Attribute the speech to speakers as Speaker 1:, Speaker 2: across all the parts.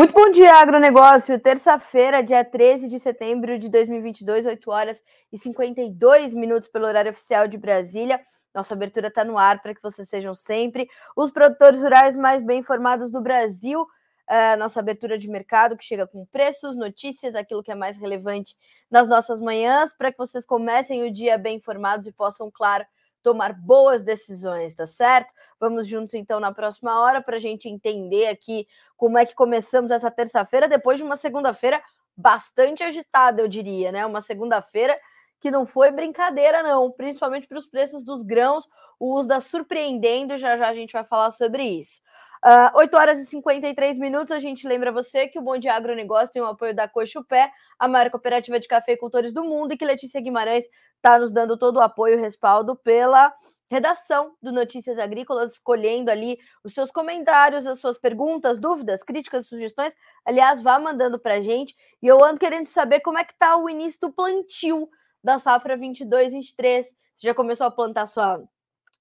Speaker 1: Muito bom dia, agronegócio. Terça-feira, dia 13 de setembro de 2022, 8 horas e 52 minutos pelo horário oficial de Brasília. Nossa abertura está no ar para que vocês sejam sempre os produtores rurais mais bem informados do Brasil. Uh, nossa abertura de mercado que chega com preços, notícias, aquilo que é mais relevante nas nossas manhãs, para que vocês comecem o dia bem informados e possam, claro, tomar boas decisões, tá certo? Vamos juntos então na próxima hora para a gente entender aqui como é que começamos essa terça-feira, depois de uma segunda-feira bastante agitada, eu diria, né? Uma segunda-feira que não foi brincadeira, não, principalmente para os preços dos grãos. O USDA surpreendendo, já já a gente vai falar sobre isso. Uh, 8 horas e 53 minutos, a gente lembra você que o Bom Dia Agronegócio tem o apoio da Cochupé, a maior cooperativa de cafeicultores do mundo, e que Letícia Guimarães está nos dando todo o apoio e respaldo pela redação do Notícias Agrícolas, escolhendo ali os seus comentários, as suas perguntas, dúvidas, críticas, sugestões. Aliás, vá mandando para a gente. E eu ando querendo saber como é que está o início do plantio da safra 22-23. Você já começou a plantar sua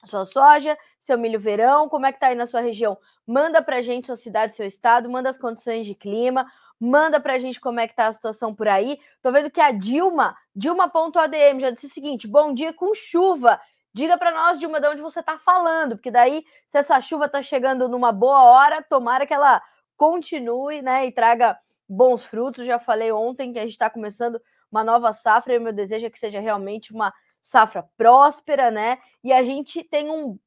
Speaker 1: sua soja, seu milho verão, como é que tá aí na sua região? Manda pra gente sua cidade, seu estado, manda as condições de clima, manda pra gente como é que tá a situação por aí. Tô vendo que a Dilma, Dilma.adm, já disse o seguinte: bom dia com chuva. Diga para nós, Dilma, de onde você tá falando, porque daí, se essa chuva tá chegando numa boa hora, tomara que ela continue, né, e traga bons frutos. Já falei ontem que a gente está começando uma nova safra e o meu desejo é que seja realmente uma safra próspera, né? E a gente tem um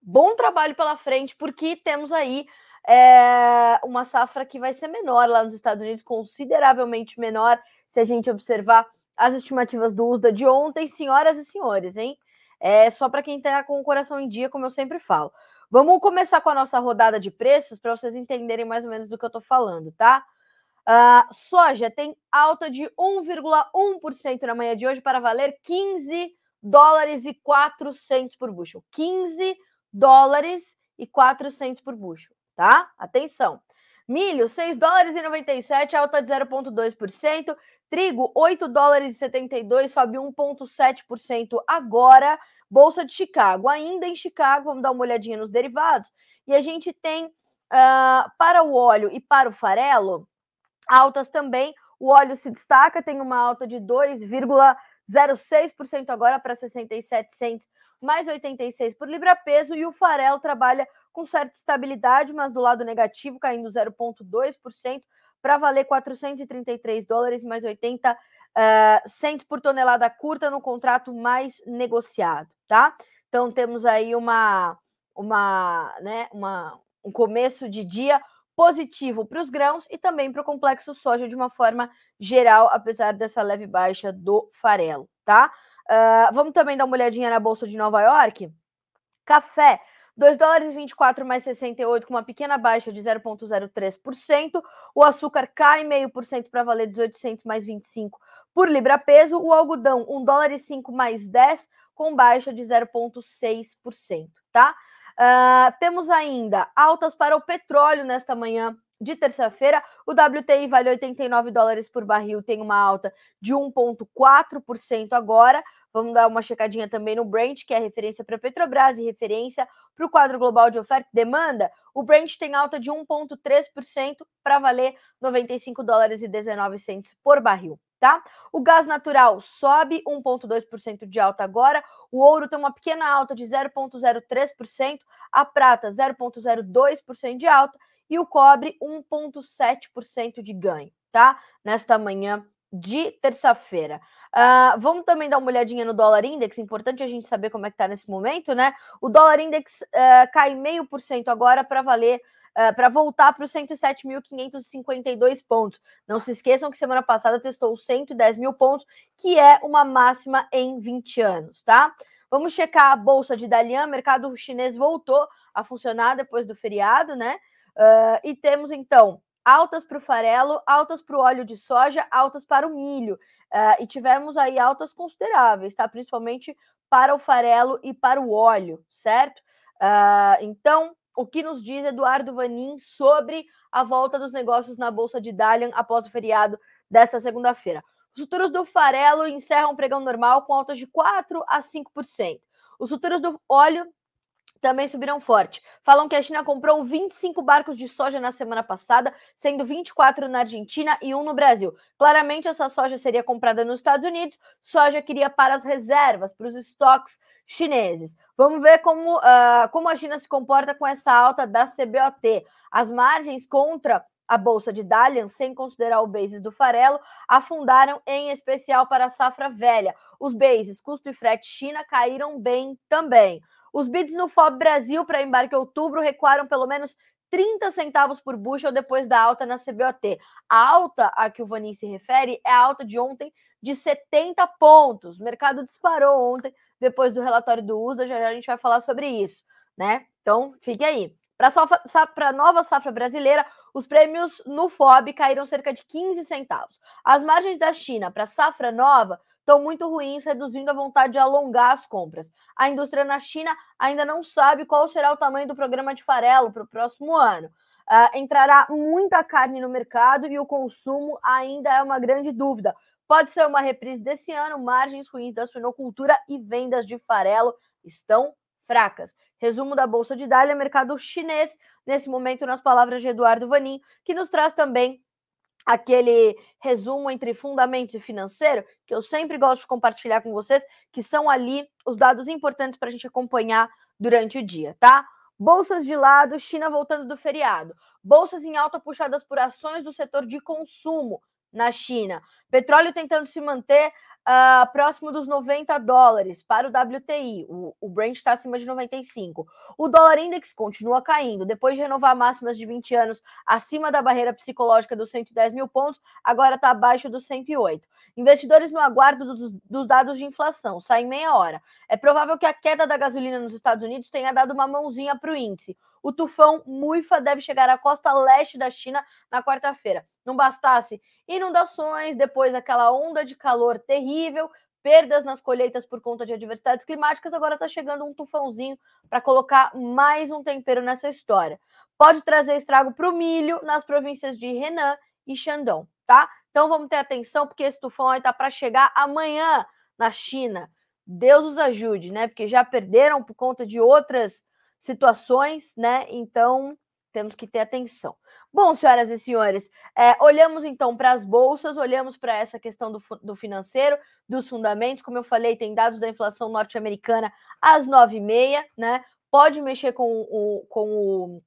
Speaker 1: bom trabalho pela frente, porque temos aí é, uma safra que vai ser menor lá nos Estados Unidos, consideravelmente menor, se a gente observar as estimativas do USDA de ontem, senhoras e senhores, hein? É só para quem está com o coração em dia, como eu sempre falo. Vamos começar com a nossa rodada de preços para vocês entenderem mais ou menos do que eu estou falando, tá? Uh, soja tem alta de 1,1% na manhã de hoje para valer 15 dólares e 400 por bushel. 15 dólares e 400 por bushel, tá? Atenção. Milho, 6 dólares e 97, alta de 0,2%. Trigo, 8 dólares e 72, sobe 1,7% agora. Bolsa de Chicago, ainda em Chicago, vamos dar uma olhadinha nos derivados. E a gente tem uh, para o óleo e para o farelo, Altas também, o óleo se destaca, tem uma alta de 2,06% agora para 67 cents, mais 86 por libra peso, e o farelo trabalha com certa estabilidade, mas do lado negativo, caindo 0,2% para valer 433 dólares mais 80 uh, cents por tonelada curta no contrato mais negociado, tá? Então temos aí uma, uma, né, uma, um começo de dia positivo para os grãos e também para o complexo soja de uma forma geral, apesar dessa leve baixa do farelo, tá? Uh, vamos também dar uma olhadinha na Bolsa de Nova York. Café, 2 dólares e 24 mais 68, com uma pequena baixa de 0,03%. O açúcar cai meio por cento para valer 1800 mais 25 por libra peso. O algodão, 1 dólar e 5 mais 10, com baixa de 0,6%, tá? Uh, temos ainda altas para o petróleo nesta manhã de terça-feira. O WTI vale 89 dólares por barril, tem uma alta de 1,4% agora. Vamos dar uma checadinha também no Brent, que é referência para Petrobras e referência para o quadro global de oferta e demanda. O Brent tem alta de 1,3% para valer 95 dólares e 19 centos por barril tá? O gás natural sobe 1,2% de alta agora, o ouro tem uma pequena alta de 0,03%, a prata 0,02% de alta e o cobre 1,7% de ganho, tá? Nesta manhã de terça-feira. Uh, vamos também dar uma olhadinha no dólar index, importante a gente saber como é que tá nesse momento, né? O dólar index uh, cai meio por cento agora para valer uh, eh, para voltar para os 107.552 pontos. Não se esqueçam que semana passada testou os 110 mil pontos, que é uma máxima em 20 anos, tá? Vamos checar a bolsa de Dalian, mercado chinês voltou a funcionar depois do feriado, né? Uh, e temos então altas para o farelo, altas para o óleo de soja, altas para o milho. Uh, e tivemos aí altas consideráveis, tá? Principalmente para o farelo e para o óleo, certo? Uh, então, o que nos diz Eduardo Vanin sobre a volta dos negócios na Bolsa de Dalian após o feriado desta segunda-feira. Os futuros do farelo encerram o pregão normal com altas de 4 a 5%. Os futuros do óleo também subiram forte. Falam que a China comprou 25 barcos de soja na semana passada, sendo 24 na Argentina e um no Brasil. Claramente, essa soja seria comprada nos Estados Unidos, soja queria para as reservas, para os estoques chineses. Vamos ver como, uh, como a China se comporta com essa alta da CBOT. As margens contra a bolsa de Dalian, sem considerar o basis do farelo, afundaram em especial para a safra velha. Os bases, custo e frete China, caíram bem também. Os bids no FOB Brasil para embarque em outubro recuaram pelo menos 30 centavos por bushel depois da alta na CBOT. A alta a que o Vanin se refere é a alta de ontem de 70 pontos. O mercado disparou ontem depois do relatório do USA, já, já a gente vai falar sobre isso, né? Então, fique aí. Para a nova safra brasileira, os prêmios no FOB caíram cerca de 15 centavos. As margens da China para safra nova estão muito ruins, reduzindo a vontade de alongar as compras. A indústria na China ainda não sabe qual será o tamanho do programa de farelo para o próximo ano. Uh, entrará muita carne no mercado e o consumo ainda é uma grande dúvida. Pode ser uma reprise desse ano, margens ruins da suinocultura e vendas de farelo estão fracas. Resumo da Bolsa de Dália, mercado chinês, nesse momento, nas palavras de Eduardo Vanin, que nos traz também aquele resumo entre fundamentos e financeiro, que eu sempre gosto de compartilhar com vocês, que são ali os dados importantes para a gente acompanhar durante o dia, tá? Bolsas de lado, China voltando do feriado. Bolsas em alta puxadas por ações do setor de consumo na China. Petróleo tentando se manter uh, próximo dos 90 dólares para o WTI. O, o Brent está acima de 95. O dólar index continua caindo. Depois de renovar máximas de 20 anos acima da barreira psicológica dos 110 mil pontos, agora está abaixo dos 108. Investidores no aguardo dos, dos dados de inflação, saem meia hora. É provável que a queda da gasolina nos Estados Unidos tenha dado uma mãozinha para o índice. O tufão Muifa deve chegar à costa leste da China na quarta-feira. Não bastasse inundações, depois aquela onda de calor terrível, perdas nas colheitas por conta de adversidades climáticas, agora está chegando um tufãozinho para colocar mais um tempero nessa história. Pode trazer estrago para o milho nas províncias de Henan e Shandong, tá? Então vamos ter atenção, porque esse tufão aí está para chegar amanhã na China. Deus os ajude, né? Porque já perderam por conta de outras situações, né? Então temos que ter atenção. Bom, senhoras e senhores, é, olhamos então para as bolsas, olhamos para essa questão do, do, financeiro, dos fundamentos. Como eu falei, tem dados da inflação norte-americana às nove e meia, né? Pode mexer com o, com o,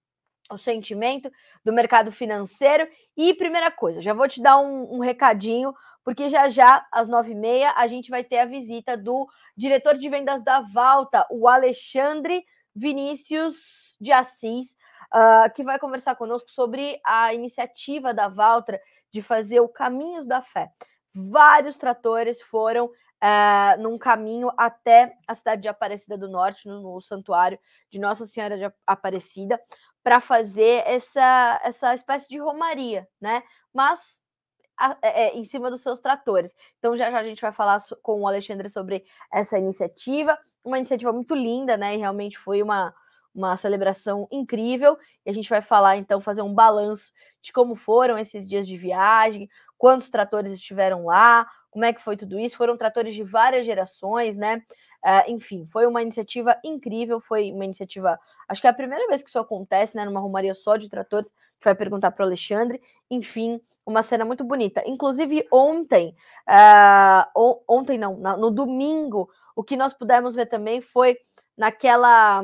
Speaker 1: o, sentimento do mercado financeiro. E primeira coisa, já vou te dar um, um recadinho, porque já já, às nove e meia, a gente vai ter a visita do diretor de vendas da Valta, o Alexandre Vinícius de Assis uh, que vai conversar conosco sobre a iniciativa da Valtra de fazer o Caminhos da Fé. Vários tratores foram uh, num caminho até a cidade de Aparecida do Norte, no, no santuário de Nossa Senhora de Aparecida, para fazer essa, essa espécie de romaria, né? Mas é, é, em cima dos seus tratores. Então já já a gente vai falar com o Alexandre sobre essa iniciativa, uma iniciativa muito linda, né? E realmente foi uma, uma celebração incrível. E a gente vai falar, então, fazer um balanço de como foram esses dias de viagem, quantos tratores estiveram lá, como é que foi tudo isso. Foram tratores de várias gerações, né? Uh, enfim, foi uma iniciativa incrível, foi uma iniciativa. Acho que é a primeira vez que isso acontece, né? Numa romaria só de tratores. A gente vai perguntar para o Alexandre. Enfim, uma cena muito bonita. Inclusive, ontem, uh, ontem não, no domingo, o que nós pudemos ver também foi naquela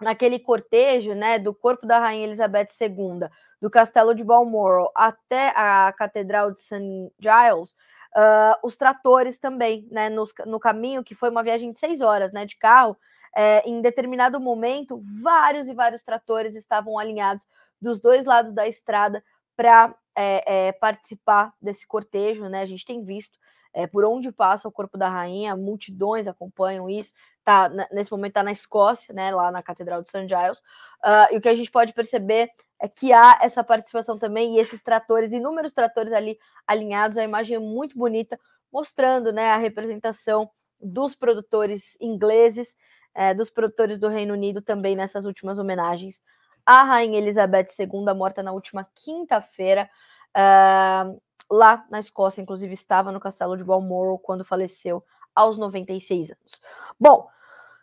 Speaker 1: naquele cortejo, né, do corpo da rainha Elizabeth II, do castelo de Balmoral até a catedral de St. Giles, uh, os tratores também, né, no, no caminho, que foi uma viagem de seis horas, né, de carro, é, em determinado momento, vários e vários tratores estavam alinhados dos dois lados da estrada para é, é, participar desse cortejo, né, a gente tem visto é, por onde passa o corpo da rainha, multidões acompanham isso. Tá, nesse momento está na Escócia, né, lá na Catedral de St. Giles. Uh, e o que a gente pode perceber é que há essa participação também e esses tratores, inúmeros tratores ali alinhados. A imagem é muito bonita, mostrando né, a representação dos produtores ingleses, é, dos produtores do Reino Unido também nessas últimas homenagens à Rainha Elizabeth II, morta na última quinta-feira. Uh, lá na Escócia, inclusive estava no castelo de Balmoral quando faleceu aos 96 anos. Bom,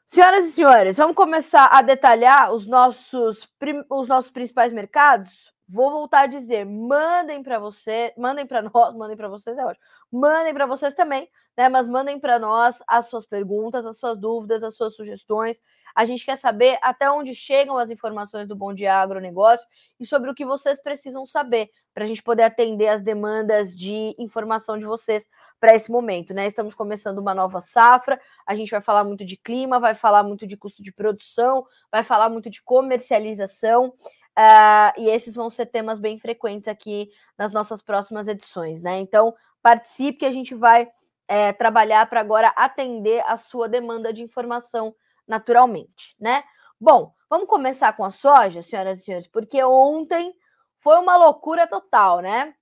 Speaker 1: Senhoras e senhores, vamos começar a detalhar os nossos, os nossos principais mercados? Vou voltar a dizer, mandem para você, mandem para nós, mandem para vocês, é ótimo. Mandem para vocês também, né? Mas mandem para nós as suas perguntas, as suas dúvidas, as suas sugestões. A gente quer saber até onde chegam as informações do Bom Dia Agronegócio e sobre o que vocês precisam saber para a gente poder atender as demandas de informação de vocês para esse momento, né? Estamos começando uma nova safra, a gente vai falar muito de clima, vai falar muito de custo de produção, vai falar muito de comercialização. Uh, e esses vão ser temas bem frequentes aqui nas nossas próximas edições, né? Então, participe que a gente vai é, trabalhar para agora atender a sua demanda de informação naturalmente, né? Bom, vamos começar com a soja, senhoras e senhores, porque ontem foi uma loucura total, né?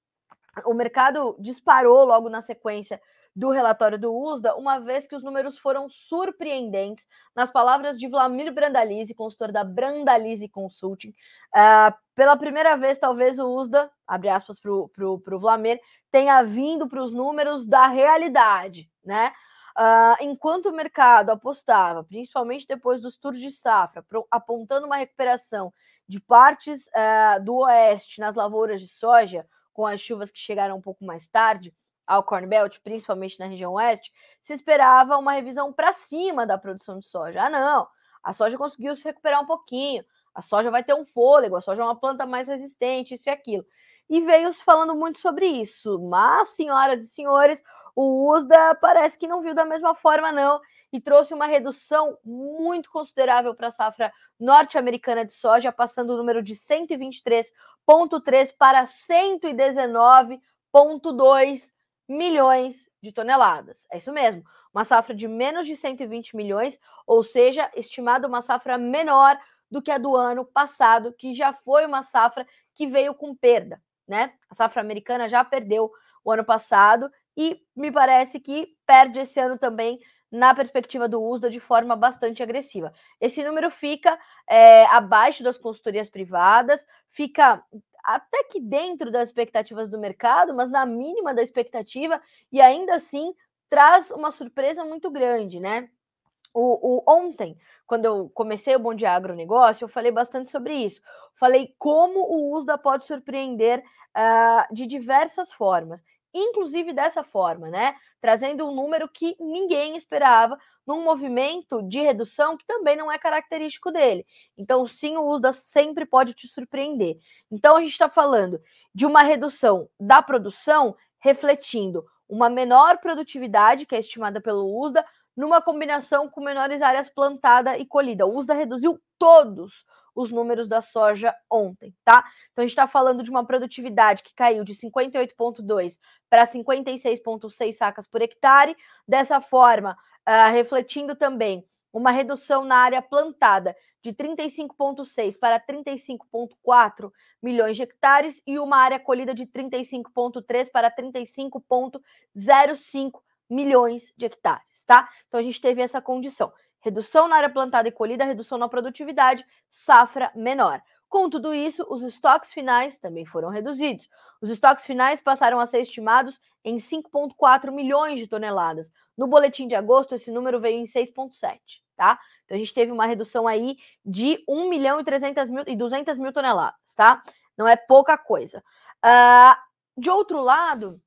Speaker 1: O mercado disparou logo na sequência do relatório do USDA, uma vez que os números foram surpreendentes, nas palavras de Vlamir Brandalize, consultor da Brandalize Consulting. Uh, pela primeira vez, talvez o USDA, abre aspas para o Vlamir, tenha vindo para os números da realidade, né? Uh, enquanto o mercado apostava, principalmente depois dos tours de safra, pro, apontando uma recuperação de partes uh, do oeste nas lavouras de soja, com as chuvas que chegaram um pouco mais tarde ao Corn Belt, principalmente na região oeste, se esperava uma revisão para cima da produção de soja. Ah, não, a soja conseguiu se recuperar um pouquinho, a soja vai ter um fôlego, a soja é uma planta mais resistente, isso e aquilo. E veio se falando muito sobre isso. Mas, senhoras e senhores, o USDA parece que não viu da mesma forma, não, e trouxe uma redução muito considerável para a safra norte-americana de soja, passando o número de 123,3 para 119,2 milhões de toneladas. É isso mesmo, uma safra de menos de 120 milhões, ou seja, estimada uma safra menor do que a do ano passado, que já foi uma safra que veio com perda, né? A safra americana já perdeu o ano passado e me parece que perde esse ano também na perspectiva do USDA de forma bastante agressiva. Esse número fica é, abaixo das consultorias privadas, fica até que dentro das expectativas do mercado, mas na mínima da expectativa, e ainda assim traz uma surpresa muito grande, né? O, o, ontem, quando eu comecei o Bom Dia Agronegócio, eu falei bastante sobre isso. Falei como o USDA pode surpreender uh, de diversas formas inclusive dessa forma, né? Trazendo um número que ninguém esperava, num movimento de redução que também não é característico dele. Então, sim, o USDA sempre pode te surpreender. Então, a gente está falando de uma redução da produção, refletindo uma menor produtividade, que é estimada pelo USDA, numa combinação com menores áreas plantada e colhida. O USDA reduziu todos os números da soja ontem, tá? Então a gente está falando de uma produtividade que caiu de 58,2 para 56,6 sacas por hectare. Dessa forma, uh, refletindo também uma redução na área plantada de 35,6 para 35,4 milhões de hectares e uma área colhida de 35,3 para 35,05 milhões de hectares, tá? Então a gente teve essa condição. Redução na área plantada e colhida, redução na produtividade, safra menor. Com tudo isso, os estoques finais também foram reduzidos. Os estoques finais passaram a ser estimados em 5,4 milhões de toneladas. No boletim de agosto, esse número veio em 6,7, tá? Então a gente teve uma redução aí de 1 milhão e 300 mil e 200 mil toneladas, tá? Não é pouca coisa. Uh, de outro lado,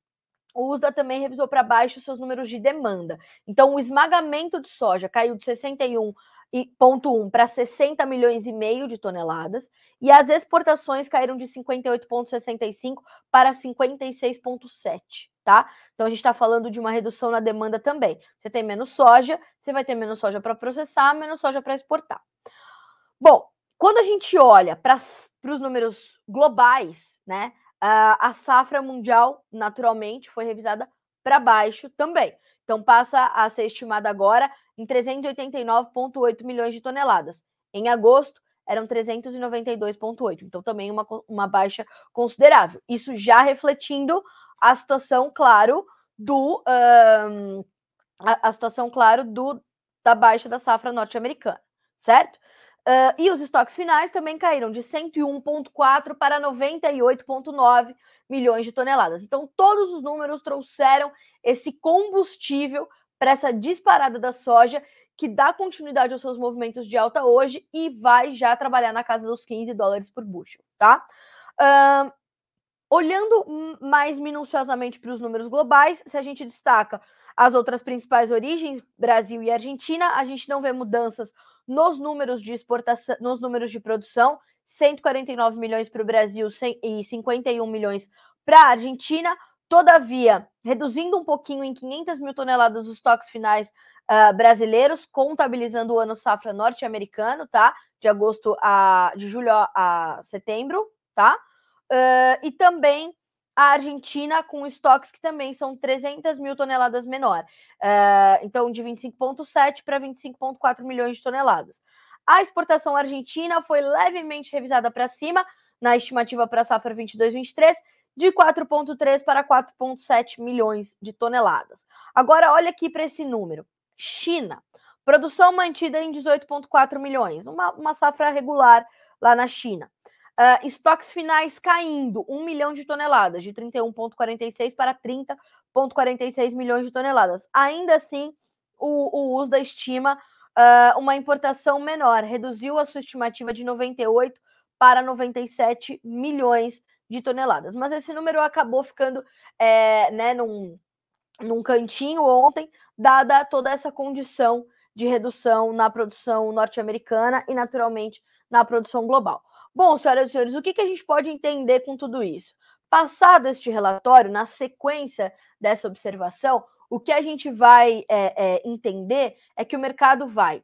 Speaker 1: o USDA também revisou para baixo seus números de demanda. Então, o esmagamento de soja caiu de 61,1 para 60 milhões e meio de toneladas, e as exportações caíram de 58,65 para 56,7, tá? Então, a gente está falando de uma redução na demanda também. Você tem menos soja, você vai ter menos soja para processar, menos soja para exportar. Bom, quando a gente olha para os números globais, né? Uh, a safra mundial, naturalmente, foi revisada para baixo também. Então, passa a ser estimada agora em 389,8 milhões de toneladas. Em agosto, eram 392,8. Então, também uma, uma baixa considerável. Isso já refletindo a situação, claro, do. Um, a, a situação, claro, do, da baixa da safra norte-americana, certo? Uh, e os estoques finais também caíram de 101,4 para 98,9 milhões de toneladas. Então, todos os números trouxeram esse combustível para essa disparada da soja que dá continuidade aos seus movimentos de alta hoje e vai já trabalhar na casa dos 15 dólares por bushel, tá? Uh, olhando mais minuciosamente para os números globais, se a gente destaca as outras principais origens, Brasil e Argentina, a gente não vê mudanças nos números de exportação, nos números de produção, 149 milhões para o Brasil e 51 milhões para a Argentina. Todavia, reduzindo um pouquinho em 500 mil toneladas os estoques finais uh, brasileiros, contabilizando o ano safra norte-americano, tá? De agosto a de julho a setembro, tá? Uh, e também a Argentina com estoques que também são 300 mil toneladas menor. Uh, então, de 25,7 para 25,4 milhões de toneladas. A exportação argentina foi levemente revisada para cima na estimativa para a safra 22-23, de 4,3 para 4,7 milhões de toneladas. Agora, olha aqui para esse número. China, produção mantida em 18,4 milhões, uma, uma safra regular lá na China. Uh, estoques finais caindo, 1 milhão de toneladas, de 31,46 para 30,46 milhões de toneladas. Ainda assim, o, o USDA estima uh, uma importação menor, reduziu a sua estimativa de 98 para 97 milhões de toneladas. Mas esse número acabou ficando é, né, num, num cantinho ontem, dada toda essa condição de redução na produção norte-americana e, naturalmente, na produção global. Bom, senhoras e senhores, o que, que a gente pode entender com tudo isso? Passado este relatório, na sequência dessa observação, o que a gente vai é, é, entender é que o mercado vai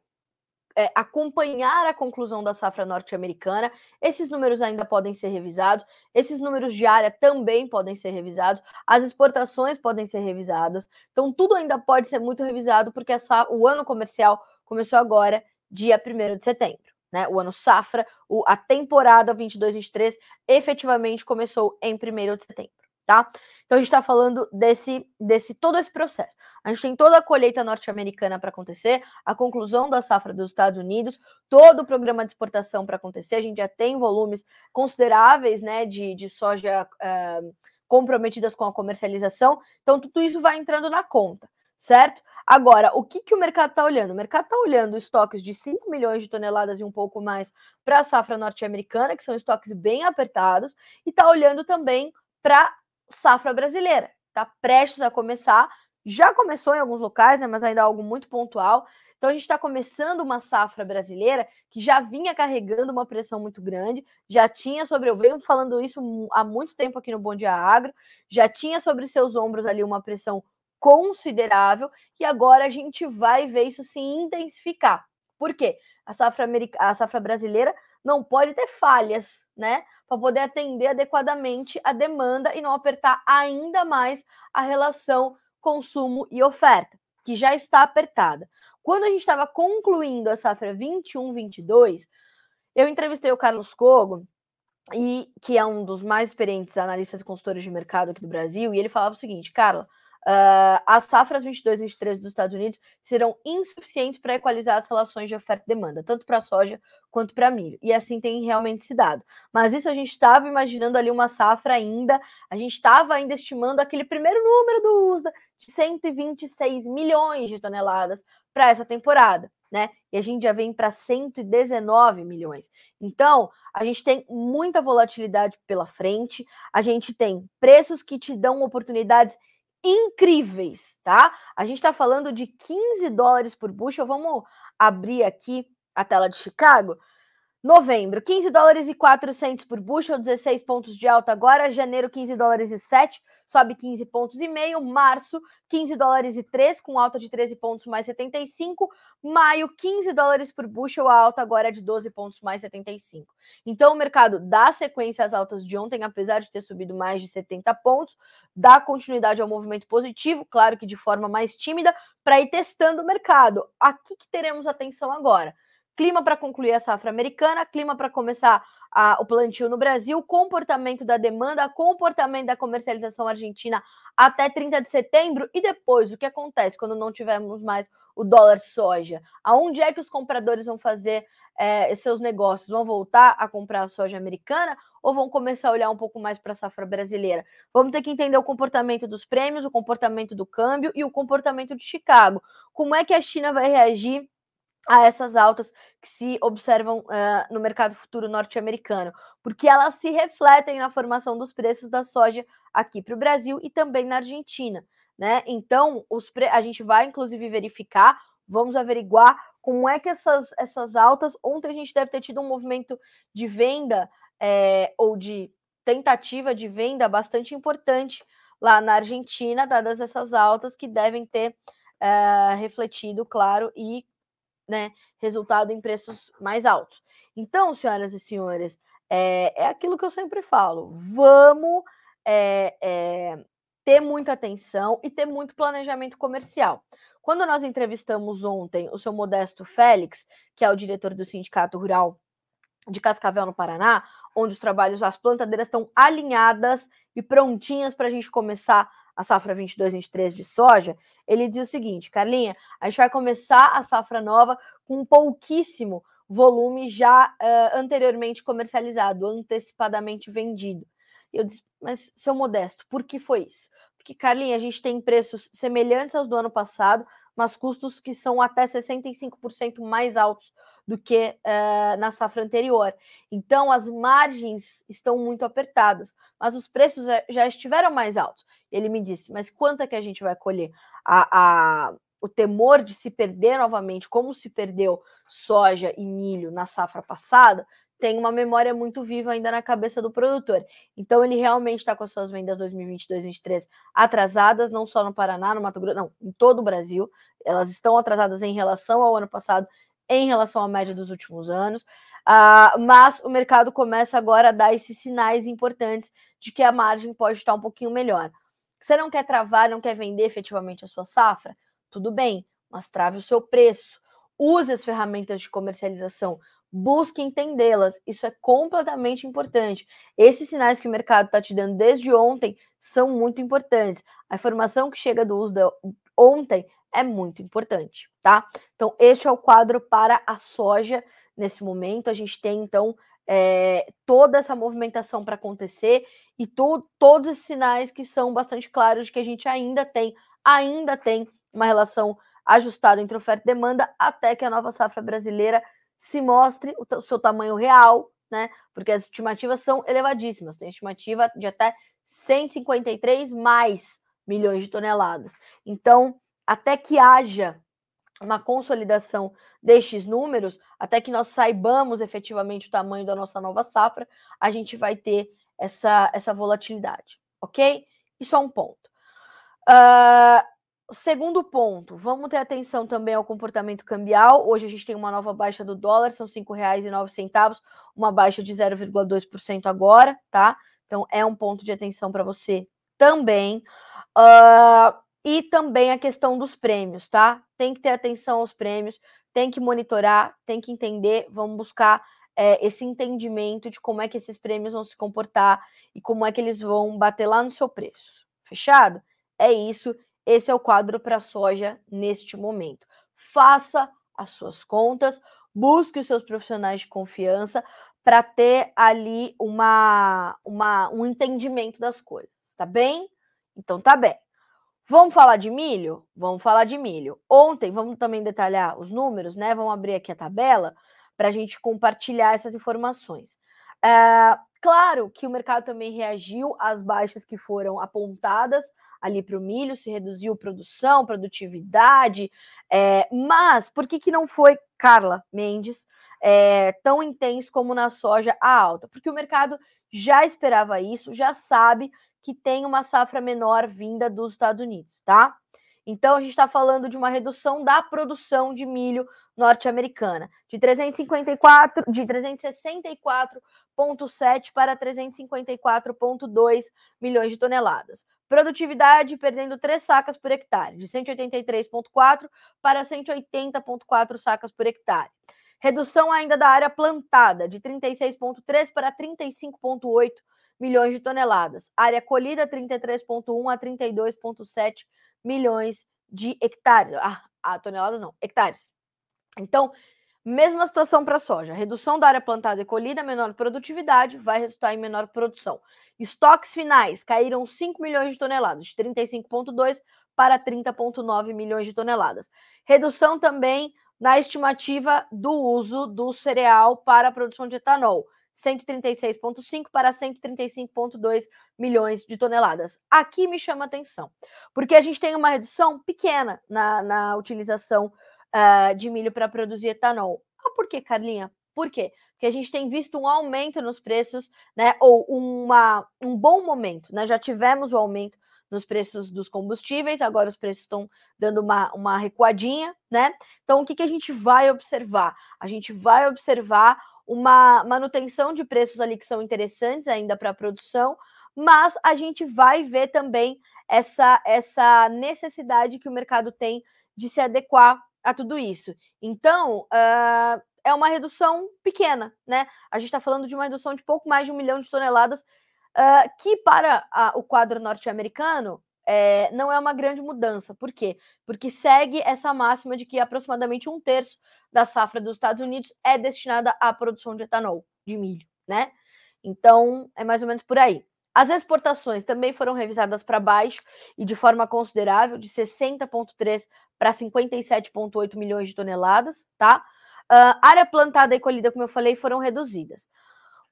Speaker 1: é, acompanhar a conclusão da safra norte-americana. Esses números ainda podem ser revisados, esses números de área também podem ser revisados, as exportações podem ser revisadas. Então, tudo ainda pode ser muito revisado, porque essa, o ano comercial começou agora, dia 1 de setembro né? O ano safra, o, a temporada 22-23 efetivamente começou em 1 de setembro, tá? Então a gente está falando desse, desse todo esse processo. A gente tem toda a colheita norte-americana para acontecer, a conclusão da safra dos Estados Unidos, todo o programa de exportação para acontecer. A gente já tem volumes consideráveis, né, de, de soja uh, comprometidas com a comercialização. Então tudo isso vai entrando na conta certo? Agora, o que, que o mercado está olhando? O mercado está olhando estoques de 5 milhões de toneladas e um pouco mais para a safra norte-americana, que são estoques bem apertados, e está olhando também para a safra brasileira. Está prestes a começar, já começou em alguns locais, né, mas ainda é algo muito pontual. Então a gente está começando uma safra brasileira que já vinha carregando uma pressão muito grande, já tinha sobre, eu venho falando isso há muito tempo aqui no Bom Dia Agro, já tinha sobre seus ombros ali uma pressão considerável e agora a gente vai ver isso se intensificar. Por quê? A safra, a safra brasileira não pode ter falhas, né? Para poder atender adequadamente a demanda e não apertar ainda mais a relação consumo e oferta, que já está apertada. Quando a gente estava concluindo a safra 21-22, eu entrevistei o Carlos Cogo, e que é um dos mais experientes analistas e consultores de mercado aqui do Brasil, e ele falava o seguinte, Carla, Uh, as safras 22 e 23 dos Estados Unidos serão insuficientes para equalizar as relações de oferta e demanda, tanto para soja quanto para milho. E assim tem realmente se dado. Mas isso a gente estava imaginando ali uma safra ainda, a gente estava ainda estimando aquele primeiro número do USDA de 126 milhões de toneladas para essa temporada. Né? E a gente já vem para 119 milhões. Então, a gente tem muita volatilidade pela frente, a gente tem preços que te dão oportunidades incríveis, tá? A gente está falando de 15 dólares por bushel. Vamos abrir aqui a tela de Chicago. Novembro, 15 dólares e 400 por bushel, 16 pontos de alta agora. Janeiro, 15 dólares e 7, sobe 15 pontos e meio. Março, 15 dólares e 3, com alta de 13 pontos mais 75. Maio, 15 dólares por bushel, a alta agora é de 12 pontos mais 75. Então, o mercado dá sequência às altas de ontem, apesar de ter subido mais de 70 pontos, dá continuidade ao movimento positivo, claro que de forma mais tímida, para ir testando o mercado. Aqui que teremos atenção agora clima para concluir a safra americana, clima para começar a, o plantio no Brasil, comportamento da demanda, comportamento da comercialização argentina até 30 de setembro e depois o que acontece quando não tivermos mais o dólar soja? Aonde é que os compradores vão fazer é, seus negócios? Vão voltar a comprar a soja americana ou vão começar a olhar um pouco mais para a safra brasileira? Vamos ter que entender o comportamento dos prêmios, o comportamento do câmbio e o comportamento de Chicago. Como é que a China vai reagir a essas altas que se observam uh, no mercado futuro norte-americano, porque elas se refletem na formação dos preços da soja aqui para o Brasil e também na Argentina. Né? Então, os pre... a gente vai inclusive verificar, vamos averiguar como é que essas, essas altas. Ontem a gente deve ter tido um movimento de venda é, ou de tentativa de venda bastante importante lá na Argentina, dadas essas altas que devem ter é, refletido, claro, e né, resultado em preços mais altos. Então, senhoras e senhores, é, é aquilo que eu sempre falo: vamos é, é, ter muita atenção e ter muito planejamento comercial. Quando nós entrevistamos ontem o seu Modesto Félix, que é o diretor do Sindicato Rural de Cascavel, no Paraná, onde os trabalhos, as plantadeiras estão alinhadas e prontinhas para a gente começar a safra 22-23 de soja, ele dizia o seguinte, Carlinha, a gente vai começar a safra nova com pouquíssimo volume já uh, anteriormente comercializado, antecipadamente vendido. Eu disse, mas seu Modesto, por que foi isso? Porque, Carlinha, a gente tem preços semelhantes aos do ano passado, mas custos que são até 65% mais altos do que uh, na safra anterior. Então, as margens estão muito apertadas, mas os preços já estiveram mais altos. Ele me disse, mas quanto é que a gente vai colher? A, a, o temor de se perder novamente, como se perdeu soja e milho na safra passada, tem uma memória muito viva ainda na cabeça do produtor. Então ele realmente está com as suas vendas 2022-2023 atrasadas, não só no Paraná, no Mato Grosso, não, em todo o Brasil. Elas estão atrasadas em relação ao ano passado, em relação à média dos últimos anos. Uh, mas o mercado começa agora a dar esses sinais importantes de que a margem pode estar um pouquinho melhor. Você não quer travar, não quer vender efetivamente a sua safra? Tudo bem, mas trave o seu preço. Use as ferramentas de comercialização busque entendê-las. Isso é completamente importante. Esses sinais que o mercado está te dando desde ontem são muito importantes. A informação que chega do uso de ontem é muito importante, tá? Então, este é o quadro para a soja nesse momento. A gente tem, então, é, toda essa movimentação para acontecer e to todos esses sinais que são bastante claros de que a gente ainda tem, ainda tem uma relação ajustada entre oferta e demanda até que a nova safra brasileira se mostre o, seu tamanho real, né? Porque as estimativas são elevadíssimas. Tem estimativa de até 153 mais milhões de toneladas. Então, até que haja uma consolidação destes números, até que nós saibamos efetivamente o tamanho da nossa nova safra, a gente vai ter essa, essa volatilidade, ok? Isso é um ponto. Uh, Segundo ponto, vamos ter atenção também ao comportamento cambial. Hoje a gente tem uma nova baixa do dólar, são R$ 5,09, uma baixa de 0,2% agora, tá? Então é um ponto de atenção para você também. Uh, e também a questão dos prêmios, tá? Tem que ter atenção aos prêmios, tem que monitorar, tem que entender, vamos buscar é, esse entendimento de como é que esses prêmios vão se comportar e como é que eles vão bater lá no seu preço. Fechado? É isso. Esse é o quadro para soja neste momento. Faça as suas contas, busque os seus profissionais de confiança para ter ali uma, uma, um entendimento das coisas, tá bem? Então tá bem. Vamos falar de milho? Vamos falar de milho. Ontem, vamos também detalhar os números, né? Vamos abrir aqui a tabela para a gente compartilhar essas informações. É, claro que o mercado também reagiu às baixas que foram apontadas ali para o milho, se reduziu produção, produtividade, é, mas por que, que não foi, Carla Mendes, é, tão intenso como na soja a alta? Porque o mercado já esperava isso, já sabe que tem uma safra menor vinda dos Estados Unidos, tá? Então a gente está falando de uma redução da produção de milho norte-americana, de 354, de 364,7 para 354,2 milhões de toneladas. Produtividade perdendo 3 sacas por hectare, de 183,4 para 180,4 sacas por hectare. Redução ainda da área plantada, de 36,3 para 35,8 milhões de toneladas. Área colhida, 33,1 a 32,7 milhões de hectares. Ah, ah, toneladas não, hectares. Então, Mesma situação para a soja. Redução da área plantada e colhida, menor produtividade, vai resultar em menor produção. Estoques finais caíram 5 milhões de toneladas, de 35,2 para 30,9 milhões de toneladas. Redução também na estimativa do uso do cereal para a produção de etanol. 136,5 para 135,2 milhões de toneladas. Aqui me chama atenção, porque a gente tem uma redução pequena na, na utilização uh, de milho para produzir etanol. Ah, por que, Carlinha? Por quê? Porque a gente tem visto um aumento nos preços, né? Ou uma, um bom momento, né? Já tivemos o aumento nos preços dos combustíveis, agora os preços estão dando uma, uma recuadinha, né? Então, o que, que a gente vai observar? A gente vai observar uma manutenção de preços ali que são interessantes ainda para a produção, mas a gente vai ver também essa, essa necessidade que o mercado tem de se adequar a tudo isso. Então, uh, é uma redução pequena, né? A gente está falando de uma redução de pouco mais de um milhão de toneladas, uh, que para a, o quadro norte-americano é, não é uma grande mudança. Por quê? Porque segue essa máxima de que aproximadamente um terço da safra dos Estados Unidos é destinada à produção de etanol, de milho, né? Então, é mais ou menos por aí. As exportações também foram revisadas para baixo e de forma considerável, de 60,3 para 57,8 milhões de toneladas, tá? Uh, área plantada e colhida, como eu falei, foram reduzidas.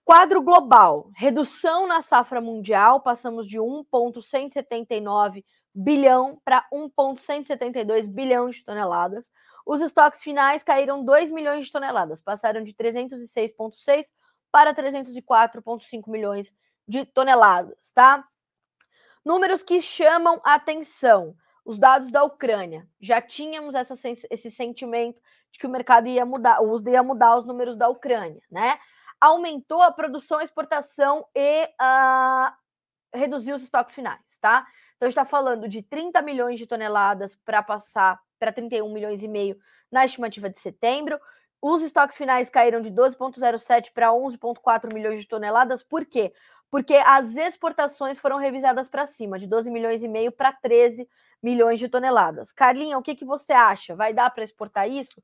Speaker 1: Quadro global: redução na safra mundial, passamos de 1,179 bilhão para 1,172 bilhão de toneladas. Os estoques finais caíram 2 milhões de toneladas, passaram de 306,6 para 304,5 milhões de toneladas, tá? Números que chamam atenção os dados da Ucrânia. Já tínhamos essa, esse sentimento de que o mercado ia mudar, o uso ia mudar os números da Ucrânia, né? Aumentou a produção, a exportação e uh, reduziu os estoques finais, tá? Então, a gente está falando de 30 milhões de toneladas para passar para 31 milhões e meio na estimativa de setembro. Os estoques finais caíram de 12,07 para 11,4 milhões de toneladas. Por quê? porque as exportações foram revisadas para cima, de 12 milhões e meio para 13 milhões de toneladas. Carlinha, o que, que você acha? Vai dar para exportar isso?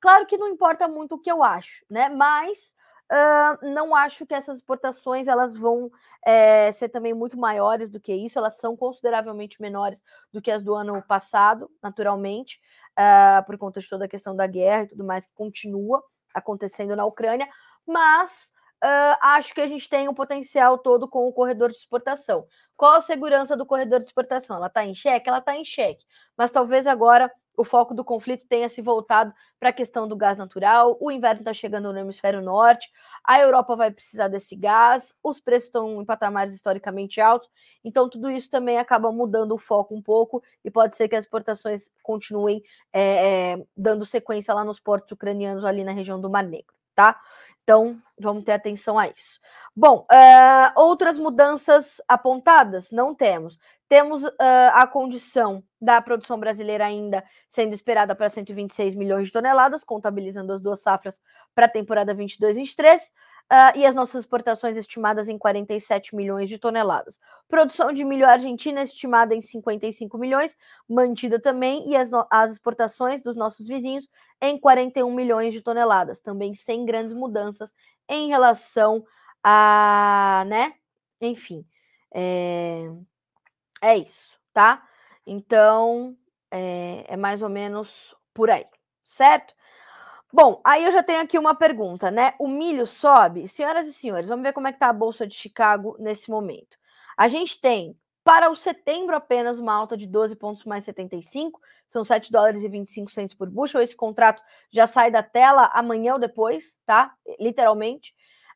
Speaker 1: Claro que não importa muito o que eu acho, né? Mas uh, não acho que essas exportações elas vão é, ser também muito maiores do que isso. Elas são consideravelmente menores do que as do ano passado, naturalmente, uh, por conta de toda a questão da guerra e tudo mais que continua acontecendo na Ucrânia. Mas Uh, acho que a gente tem um potencial todo com o corredor de exportação. Qual a segurança do corredor de exportação? Ela está em xeque? Ela está em xeque. Mas talvez agora o foco do conflito tenha se voltado para a questão do gás natural. O inverno está chegando no hemisfério norte, a Europa vai precisar desse gás, os preços estão em patamares historicamente altos, então tudo isso também acaba mudando o foco um pouco e pode ser que as exportações continuem é, dando sequência lá nos portos ucranianos, ali na região do Mar Negro, tá? Então, vamos ter atenção a isso. Bom, uh, outras mudanças apontadas? Não temos. Temos uh, a condição da produção brasileira ainda sendo esperada para 126 milhões de toneladas, contabilizando as duas safras para a temporada 22-23. Uh, e as nossas exportações estimadas em 47 milhões de toneladas. Produção de milho argentina estimada em 55 milhões, mantida também, e as, as exportações dos nossos vizinhos em 41 milhões de toneladas, também sem grandes mudanças em relação a, né? Enfim, é, é isso, tá? Então, é, é mais ou menos por aí, certo? Bom, aí eu já tenho aqui uma pergunta, né? O milho sobe? Senhoras e senhores, vamos ver como é que tá a Bolsa de Chicago nesse momento. A gente tem, para o setembro apenas, uma alta de 12 pontos mais 75, são 7 dólares e 25 centos por bushel. Esse contrato já sai da tela amanhã ou depois, tá? Literalmente.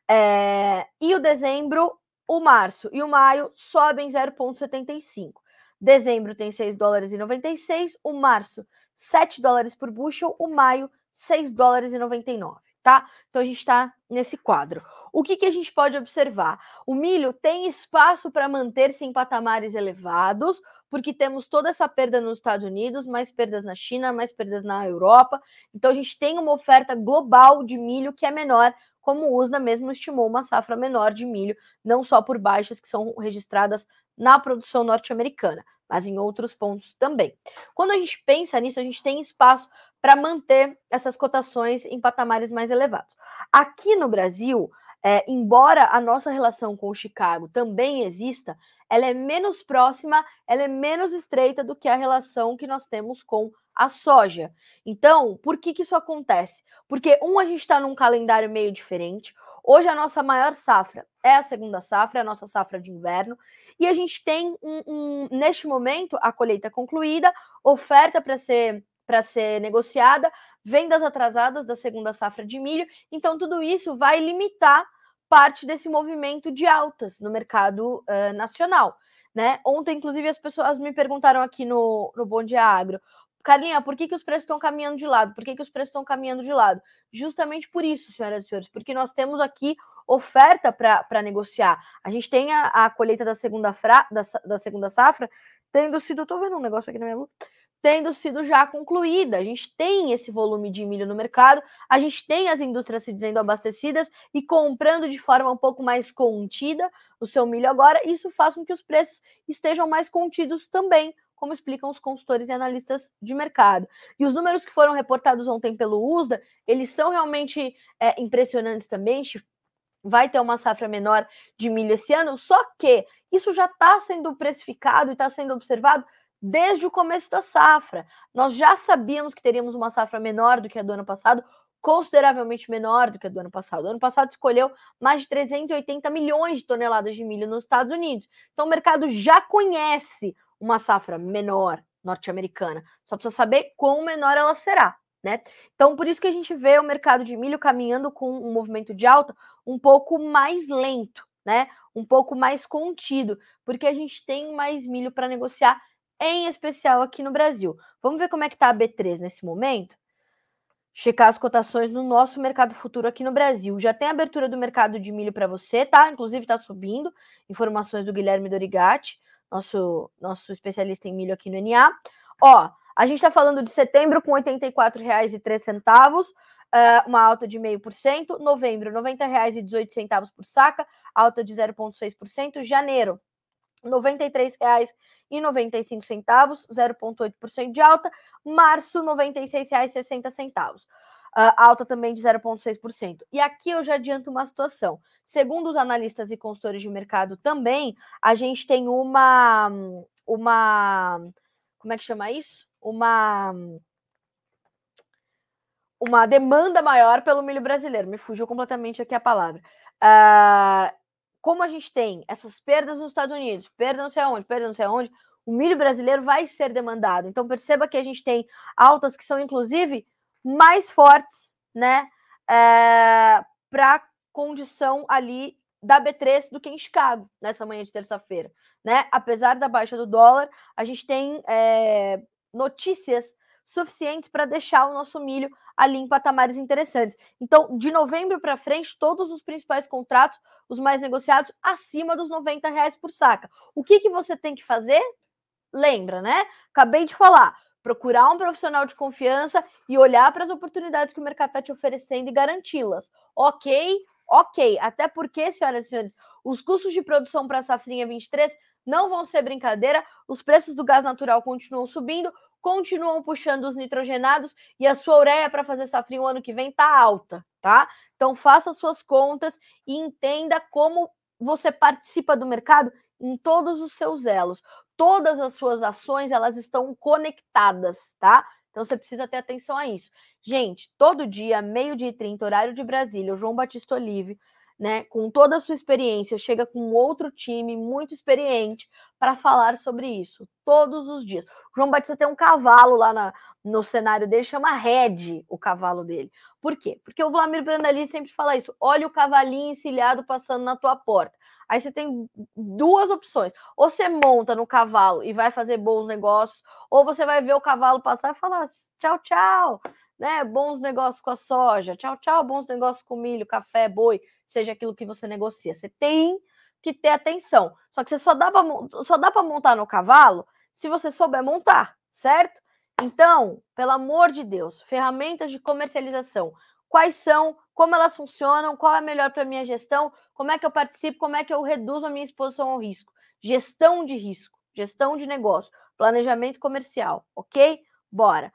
Speaker 1: É... E o dezembro, o março e o maio sobem 0,75. Dezembro tem 6 dólares e 96, o março 7 dólares por bushel, o maio 6 dólares e 99, tá? Então a gente está nesse quadro. O que, que a gente pode observar? O milho tem espaço para manter-se em patamares elevados, porque temos toda essa perda nos Estados Unidos, mais perdas na China, mais perdas na Europa. Então a gente tem uma oferta global de milho que é menor, como o USDA mesmo estimou uma safra menor de milho, não só por baixas que são registradas na produção norte-americana, mas em outros pontos também. Quando a gente pensa nisso, a gente tem espaço para manter essas cotações em patamares mais elevados. Aqui no Brasil, é, embora a nossa relação com Chicago também exista, ela é menos próxima, ela é menos estreita do que a relação que nós temos com a soja. Então, por que, que isso acontece? Porque, um, a gente está num calendário meio diferente. Hoje, a nossa maior safra é a segunda safra, é a nossa safra de inverno. E a gente tem, um, um neste momento, a colheita concluída, oferta para ser para ser negociada, vendas atrasadas da segunda safra de milho. Então, tudo isso vai limitar parte desse movimento de altas no mercado uh, nacional. Né? Ontem, inclusive, as pessoas me perguntaram aqui no, no Bom Dia Agro, Carlinha, por que, que os preços estão caminhando de lado? Por que, que os preços estão caminhando de lado? Justamente por isso, senhoras e senhores, porque nós temos aqui oferta para negociar. A gente tem a, a colheita da segunda, fra, da, da segunda safra tendo sido. Estou vendo um negócio aqui na minha luta tendo sido já concluída. A gente tem esse volume de milho no mercado, a gente tem as indústrias se dizendo abastecidas e comprando de forma um pouco mais contida o seu milho agora. Isso faz com que os preços estejam mais contidos também, como explicam os consultores e analistas de mercado. E os números que foram reportados ontem pelo USDA, eles são realmente é, impressionantes também. Vai ter uma safra menor de milho esse ano, só que isso já está sendo precificado e está sendo observado desde o começo da safra. Nós já sabíamos que teríamos uma safra menor do que a do ano passado, consideravelmente menor do que a do ano passado. O ano passado escolheu mais de 380 milhões de toneladas de milho nos Estados Unidos. Então o mercado já conhece uma safra menor norte-americana. Só precisa saber quão menor ela será. Né? Então, por isso que a gente vê o mercado de milho caminhando com um movimento de alta um pouco mais lento, né? Um pouco mais contido, porque a gente tem mais milho para negociar em especial aqui no Brasil. Vamos ver como é que está a B3 nesse momento? Checar as cotações no nosso mercado futuro aqui no Brasil. Já tem abertura do mercado de milho para você, tá? Inclusive está subindo. Informações do Guilherme Dorigatti, nosso, nosso especialista em milho aqui no NA. Ó, a gente está falando de setembro com R$ 84,03, uh, uma alta de 0,5%. Novembro, R$ 90,18 por saca, alta de 0,6%. Janeiro, R$ 93,95, 0,8% de alta. Março, R$ 96,60. Uh, alta também de 0,6%. E aqui eu já adianto uma situação. Segundo os analistas e consultores de mercado também, a gente tem uma. uma como é que chama isso? Uma. Uma demanda maior pelo milho brasileiro. Me fugiu completamente aqui a palavra. Uh, como a gente tem essas perdas nos Estados Unidos, perda não sei aonde, perda não sei aonde, o milho brasileiro vai ser demandado. Então perceba que a gente tem altas que são inclusive mais fortes, né, é, para condição ali da B3 do que em Chicago nessa manhã de terça-feira, né? Apesar da baixa do dólar, a gente tem é, notícias suficientes para deixar o nosso milho ali em patamares interessantes. Então, de novembro para frente, todos os principais contratos, os mais negociados, acima dos 90 reais por saca. O que, que você tem que fazer? Lembra, né? Acabei de falar. Procurar um profissional de confiança e olhar para as oportunidades que o mercado está te oferecendo e garanti-las. Ok, ok. Até porque, senhoras e senhores, os custos de produção para a safrinha 23 não vão ser brincadeira, os preços do gás natural continuam subindo, continuam puxando os nitrogenados e a sua ureia para fazer safrinha o ano que vem tá alta, tá? Então faça suas contas e entenda como você participa do mercado em todos os seus elos. Todas as suas ações, elas estão conectadas, tá? Então você precisa ter atenção a isso. Gente, todo dia, meio-dia e 30, horário de Brasília, o João Batista Olive né, com toda a sua experiência, chega com outro time muito experiente para falar sobre isso todos os dias. O João Batista tem um cavalo lá na, no cenário dele, chama Red, o cavalo dele. Por quê? Porque o Vladimir Brandali sempre fala isso: olha o cavalinho encilhado passando na tua porta. Aí você tem duas opções: ou você monta no cavalo e vai fazer bons negócios, ou você vai ver o cavalo passar e falar tchau, tchau, né? Bons negócios com a soja, tchau, tchau, bons negócios com milho, café, boi seja aquilo que você negocia. Você tem que ter atenção. Só que você só dá para montar no cavalo se você souber montar, certo? Então, pelo amor de Deus, ferramentas de comercialização. Quais são? Como elas funcionam? Qual é melhor para minha gestão? Como é que eu participo? Como é que eu reduzo a minha exposição ao risco? Gestão de risco, gestão de negócio, planejamento comercial, ok? Bora.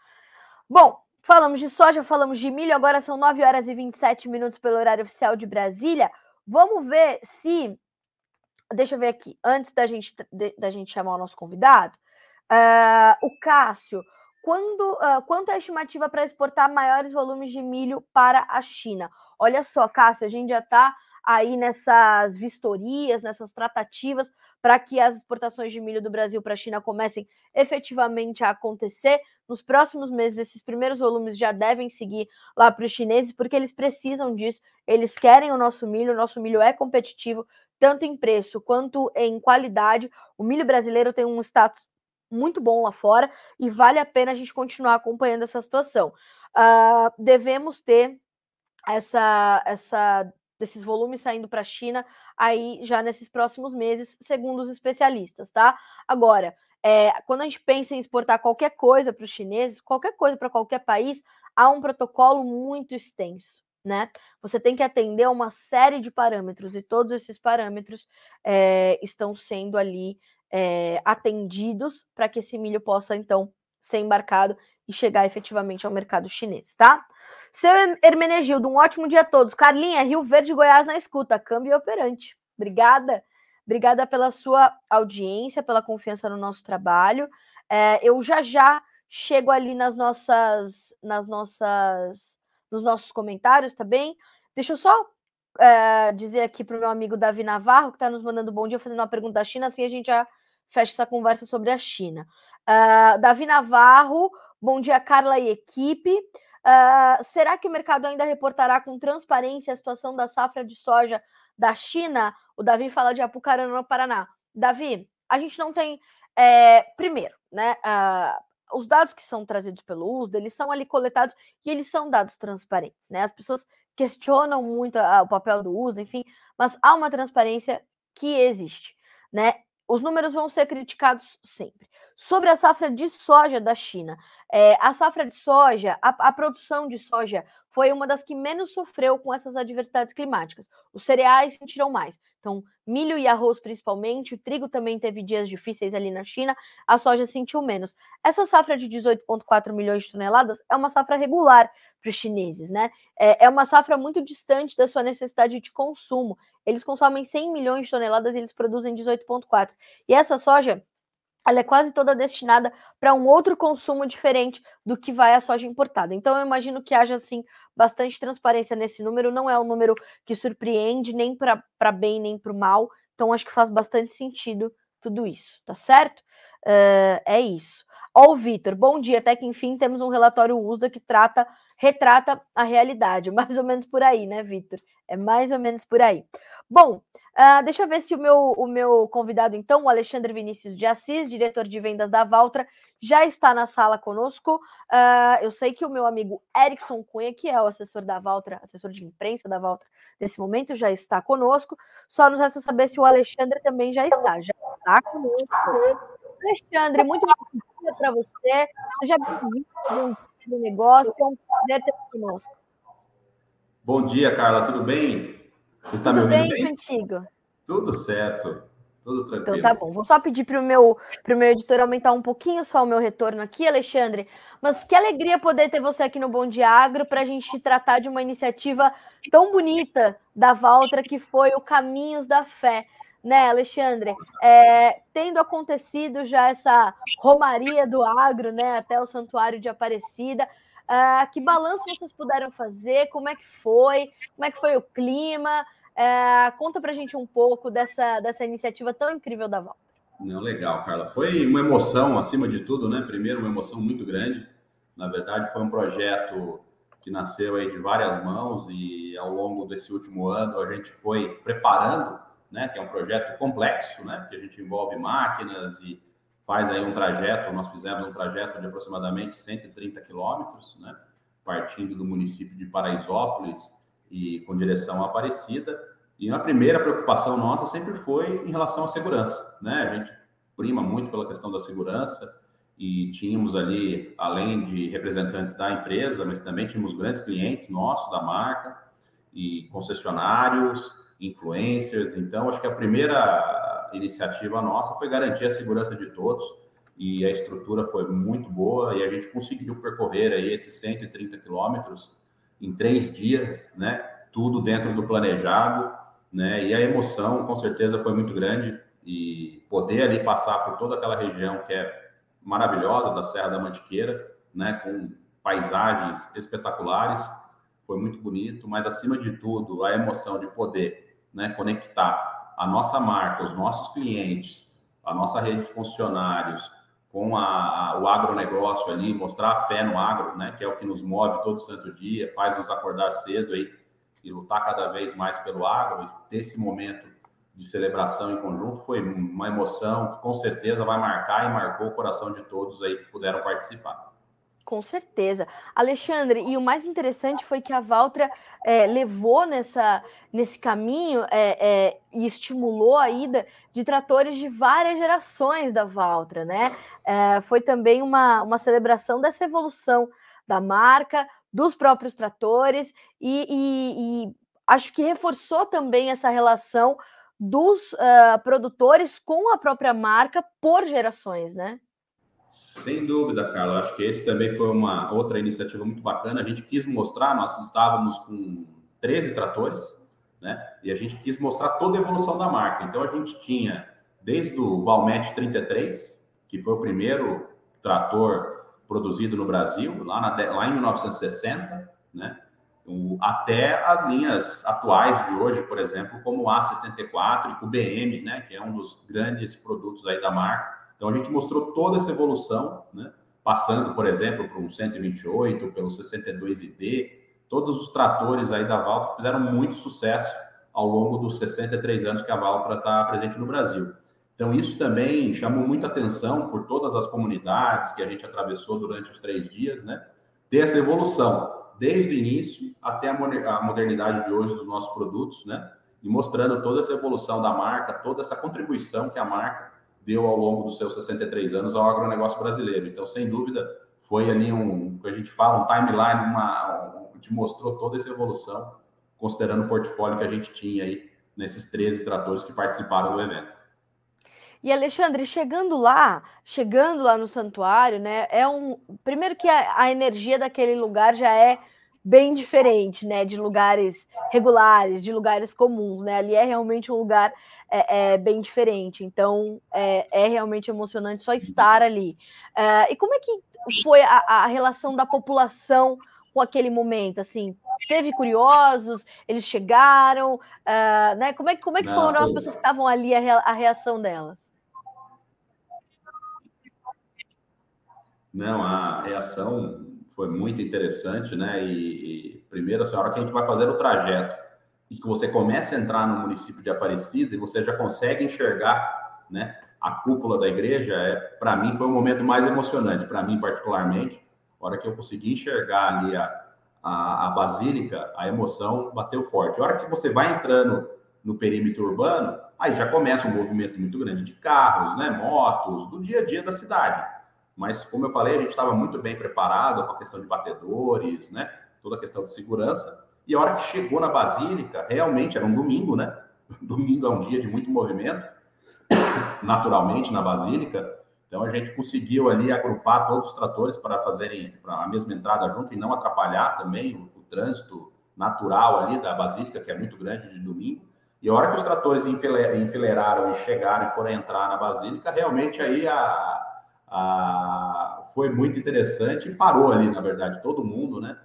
Speaker 1: Bom, Falamos de soja, falamos de milho, agora são 9 horas e 27 minutos pelo horário oficial de Brasília. Vamos ver se. Deixa eu ver aqui, antes da gente, da gente chamar o nosso convidado. Uh, o Cássio, quando, uh, quanto é a estimativa para exportar maiores volumes de milho para a China? Olha só, Cássio, a gente já está aí nessas vistorias, nessas tratativas para que as exportações de milho do Brasil para a China comecem efetivamente a acontecer. Nos próximos meses, esses primeiros volumes já devem seguir lá para os chineses, porque eles precisam disso, eles querem o nosso milho, o nosso milho é competitivo, tanto em preço quanto em qualidade. O milho brasileiro tem um status muito bom lá fora e vale a pena a gente continuar acompanhando essa situação. Uh, devemos ter essa, essa desses volumes saindo para a China aí já nesses próximos meses, segundo os especialistas, tá? Agora, é, quando a gente pensa em exportar qualquer coisa para os chineses, qualquer coisa para qualquer país, há um protocolo muito extenso. Né? Você tem que atender a uma série de parâmetros e todos esses parâmetros é, estão sendo ali é, atendidos para que esse milho possa então ser embarcado e chegar efetivamente ao mercado chinês, tá? Seu Hermenegildo, um ótimo dia a todos. Carlinha, Rio Verde, Goiás na escuta, câmbio operante. Obrigada. Obrigada pela sua audiência, pela confiança no nosso trabalho. É, eu já já chego ali nas nossas, nas nossas, nos nossos comentários, tá bem? Deixa eu só é, dizer aqui para o meu amigo Davi Navarro, que está nos mandando bom dia, fazendo uma pergunta da China, assim a gente já fecha essa conversa sobre a China. Uh, Davi Navarro, bom dia, Carla e equipe. Uh, será que o mercado ainda reportará com transparência a situação da safra de soja da China? O Davi fala de Apucarana, no Paraná. Davi, a gente não tem. É, primeiro, né? Uh, os dados que são trazidos pelo USDA, eles são ali coletados e eles são dados transparentes, né? As pessoas questionam muito o papel do USDA, enfim, mas há uma transparência que existe, né? Os números vão ser criticados sempre. Sobre a safra de soja da China, é, a safra de soja, a, a, produção de soja foi uma das que menos sofreu com essas adversidades climáticas. Os cereais sentiram mais. Então, milho e arroz principalmente, o trigo também teve dias difíceis ali na China, a soja sentiu menos. Essa safra de 18,4 milhões de toneladas é uma safra regular para os chineses, né? É, é uma safra muito distante da sua necessidade de consumo. Eles consomem 100 milhões de toneladas e eles produzem 18,4. E essa soja ela é quase toda destinada para um outro consumo diferente do que vai a soja importada. Então, eu imagino que haja, assim, bastante transparência nesse número. Não é um número que surpreende nem para bem nem para o mal. Então, acho que faz bastante sentido tudo isso, tá certo? Uh, é isso. Ó, o Vitor, bom dia. Até que enfim temos um relatório USDA que trata, retrata a realidade. Mais ou menos por aí, né, Vitor? É mais ou menos por aí. Bom, uh, deixa eu ver se o meu, o meu convidado, então, o Alexandre Vinícius de Assis, diretor de vendas da Valtra, já está na sala conosco. Uh, eu sei que o meu amigo Erickson Cunha, que é o assessor da Valtra, assessor de imprensa da Valtra, nesse momento já está conosco. Só nos resta saber se o Alexandre também já está. Já está conosco. Alexandre, muito bom dia para você. Seja bem-vindo do negócio. É um prazer ter conosco.
Speaker 2: Bom dia, Carla. Tudo bem?
Speaker 1: Você está Tudo me ouvindo bem? bem? contigo?
Speaker 2: Tudo certo. Tudo tranquilo.
Speaker 1: Então tá bom. Vou só pedir para o meu, meu editor aumentar um pouquinho só o meu retorno aqui, Alexandre. Mas que alegria poder ter você aqui no Bom Dia Agro para a gente tratar de uma iniciativa tão bonita da Valtra que foi o Caminhos da Fé. Né, Alexandre? É, tendo acontecido já essa romaria do agro, né, até o Santuário de Aparecida, Uh, que balanço vocês puderam fazer? Como é que foi? Como é que foi o clima? Uh, conta pra gente um pouco dessa, dessa iniciativa tão incrível da Volta.
Speaker 2: Não, legal, Carla. Foi uma emoção, acima de tudo, né? Primeiro, uma emoção muito grande. Na verdade, foi um projeto que nasceu aí de várias mãos e ao longo desse último ano a gente foi preparando, né? Que é um projeto complexo, né? Porque a gente envolve máquinas e faz aí um trajeto, nós fizemos um trajeto de aproximadamente 130 quilômetros, né, partindo do município de Paraisópolis e com direção à Aparecida. E a primeira preocupação nossa sempre foi em relação à segurança, né? A gente prima muito pela questão da segurança e tínhamos ali, além de representantes da empresa, mas também tínhamos grandes clientes nossos da marca e concessionários, influencers. Então, acho que a primeira iniciativa nossa foi garantir a segurança de todos e a estrutura foi muito boa e a gente conseguiu percorrer aí esses 130 quilômetros em três dias, né? Tudo dentro do planejado, né? E a emoção, com certeza, foi muito grande e poder ali passar por toda aquela região que é maravilhosa da Serra da Mantiqueira, né, com paisagens espetaculares, foi muito bonito, mas acima de tudo, a emoção de poder né, conectar a nossa marca, os nossos clientes, a nossa rede de funcionários com a, a, o agronegócio ali, mostrar a fé no agro, né, que é o que nos move todo santo dia, faz nos acordar cedo aí e lutar cada vez mais pelo agro, ter esse momento de celebração em conjunto foi uma emoção que com certeza vai marcar e marcou o coração de todos aí que puderam participar.
Speaker 1: Com certeza. Alexandre, e o mais interessante foi que a Valtra é, levou nessa, nesse caminho é, é, e estimulou a ida de tratores de várias gerações da Valtra, né? foi também uma, uma celebração dessa evolução da marca, dos próprios tratores, e, e, e acho que reforçou também essa relação dos uh, produtores com a própria marca por gerações, né?
Speaker 2: Sem dúvida, Carla. Acho que esse também foi uma outra iniciativa muito bacana. A gente quis mostrar, nós estávamos com 13 tratores, né? E a gente quis mostrar toda a evolução da marca. Então a gente tinha desde o Valmet 33, que foi o primeiro trator produzido no Brasil, lá, na, lá em 1960, né? O, até as linhas atuais de hoje, por exemplo, como o A74 e o BM, né? Que é um dos grandes produtos aí da marca então a gente mostrou toda essa evolução, né? passando, por exemplo, para um 128, pelo 62ID, todos os tratores aí da Valtra fizeram muito sucesso ao longo dos 63 anos que a Valtra está presente no Brasil. Então isso também chamou muita atenção por todas as comunidades que a gente atravessou durante os três dias, né? Ter essa evolução desde o início até a modernidade de hoje dos nossos produtos, né? E mostrando toda essa evolução da marca, toda essa contribuição que a marca deu ao longo dos seus 63 anos ao agronegócio brasileiro. Então, sem dúvida, foi ali um, que a gente fala, um timeline, uma, um, que mostrou toda essa evolução, considerando o portfólio que a gente tinha aí nesses 13 tratores que participaram do evento.
Speaker 1: E Alexandre, chegando lá, chegando lá no santuário, né? É um primeiro que a, a energia daquele lugar já é bem diferente, né? De lugares regulares, de lugares comuns, né? Ali é realmente um lugar é, é bem diferente. Então é, é, realmente emocionante só estar ali. É, e como é que foi a, a, relação da população com aquele momento? Assim, teve curiosos, eles chegaram, uh, né? Como é, como é que foram as pessoas que estavam ali, a, a reação delas?
Speaker 2: Não, a reação foi muito interessante, né? E, e primeiro, assim, a hora que a gente vai fazer o trajeto e que você começa a entrar no município de Aparecida e você já consegue enxergar, né, a cúpula da igreja, é, para mim foi o momento mais emocionante, para mim particularmente, a hora que eu consegui enxergar ali a, a, a, basílica, a emoção bateu forte. A hora que você vai entrando no perímetro urbano, aí já começa um movimento muito grande de carros, né, motos, do dia a dia da cidade. Mas, como eu falei, a gente estava muito bem preparado com a questão de batedores, né, toda a questão de segurança. E a hora que chegou na Basílica, realmente era um domingo, né? Domingo é um dia de muito movimento, naturalmente, na Basílica. Então a gente conseguiu ali agrupar todos os tratores para fazerem a mesma entrada junto e não atrapalhar também o, o trânsito natural ali da Basílica, que é muito grande de domingo. E a hora que os tratores enfileiraram e chegaram e foram entrar na Basílica, realmente aí a, a, foi muito interessante e parou ali, na verdade, todo mundo, né?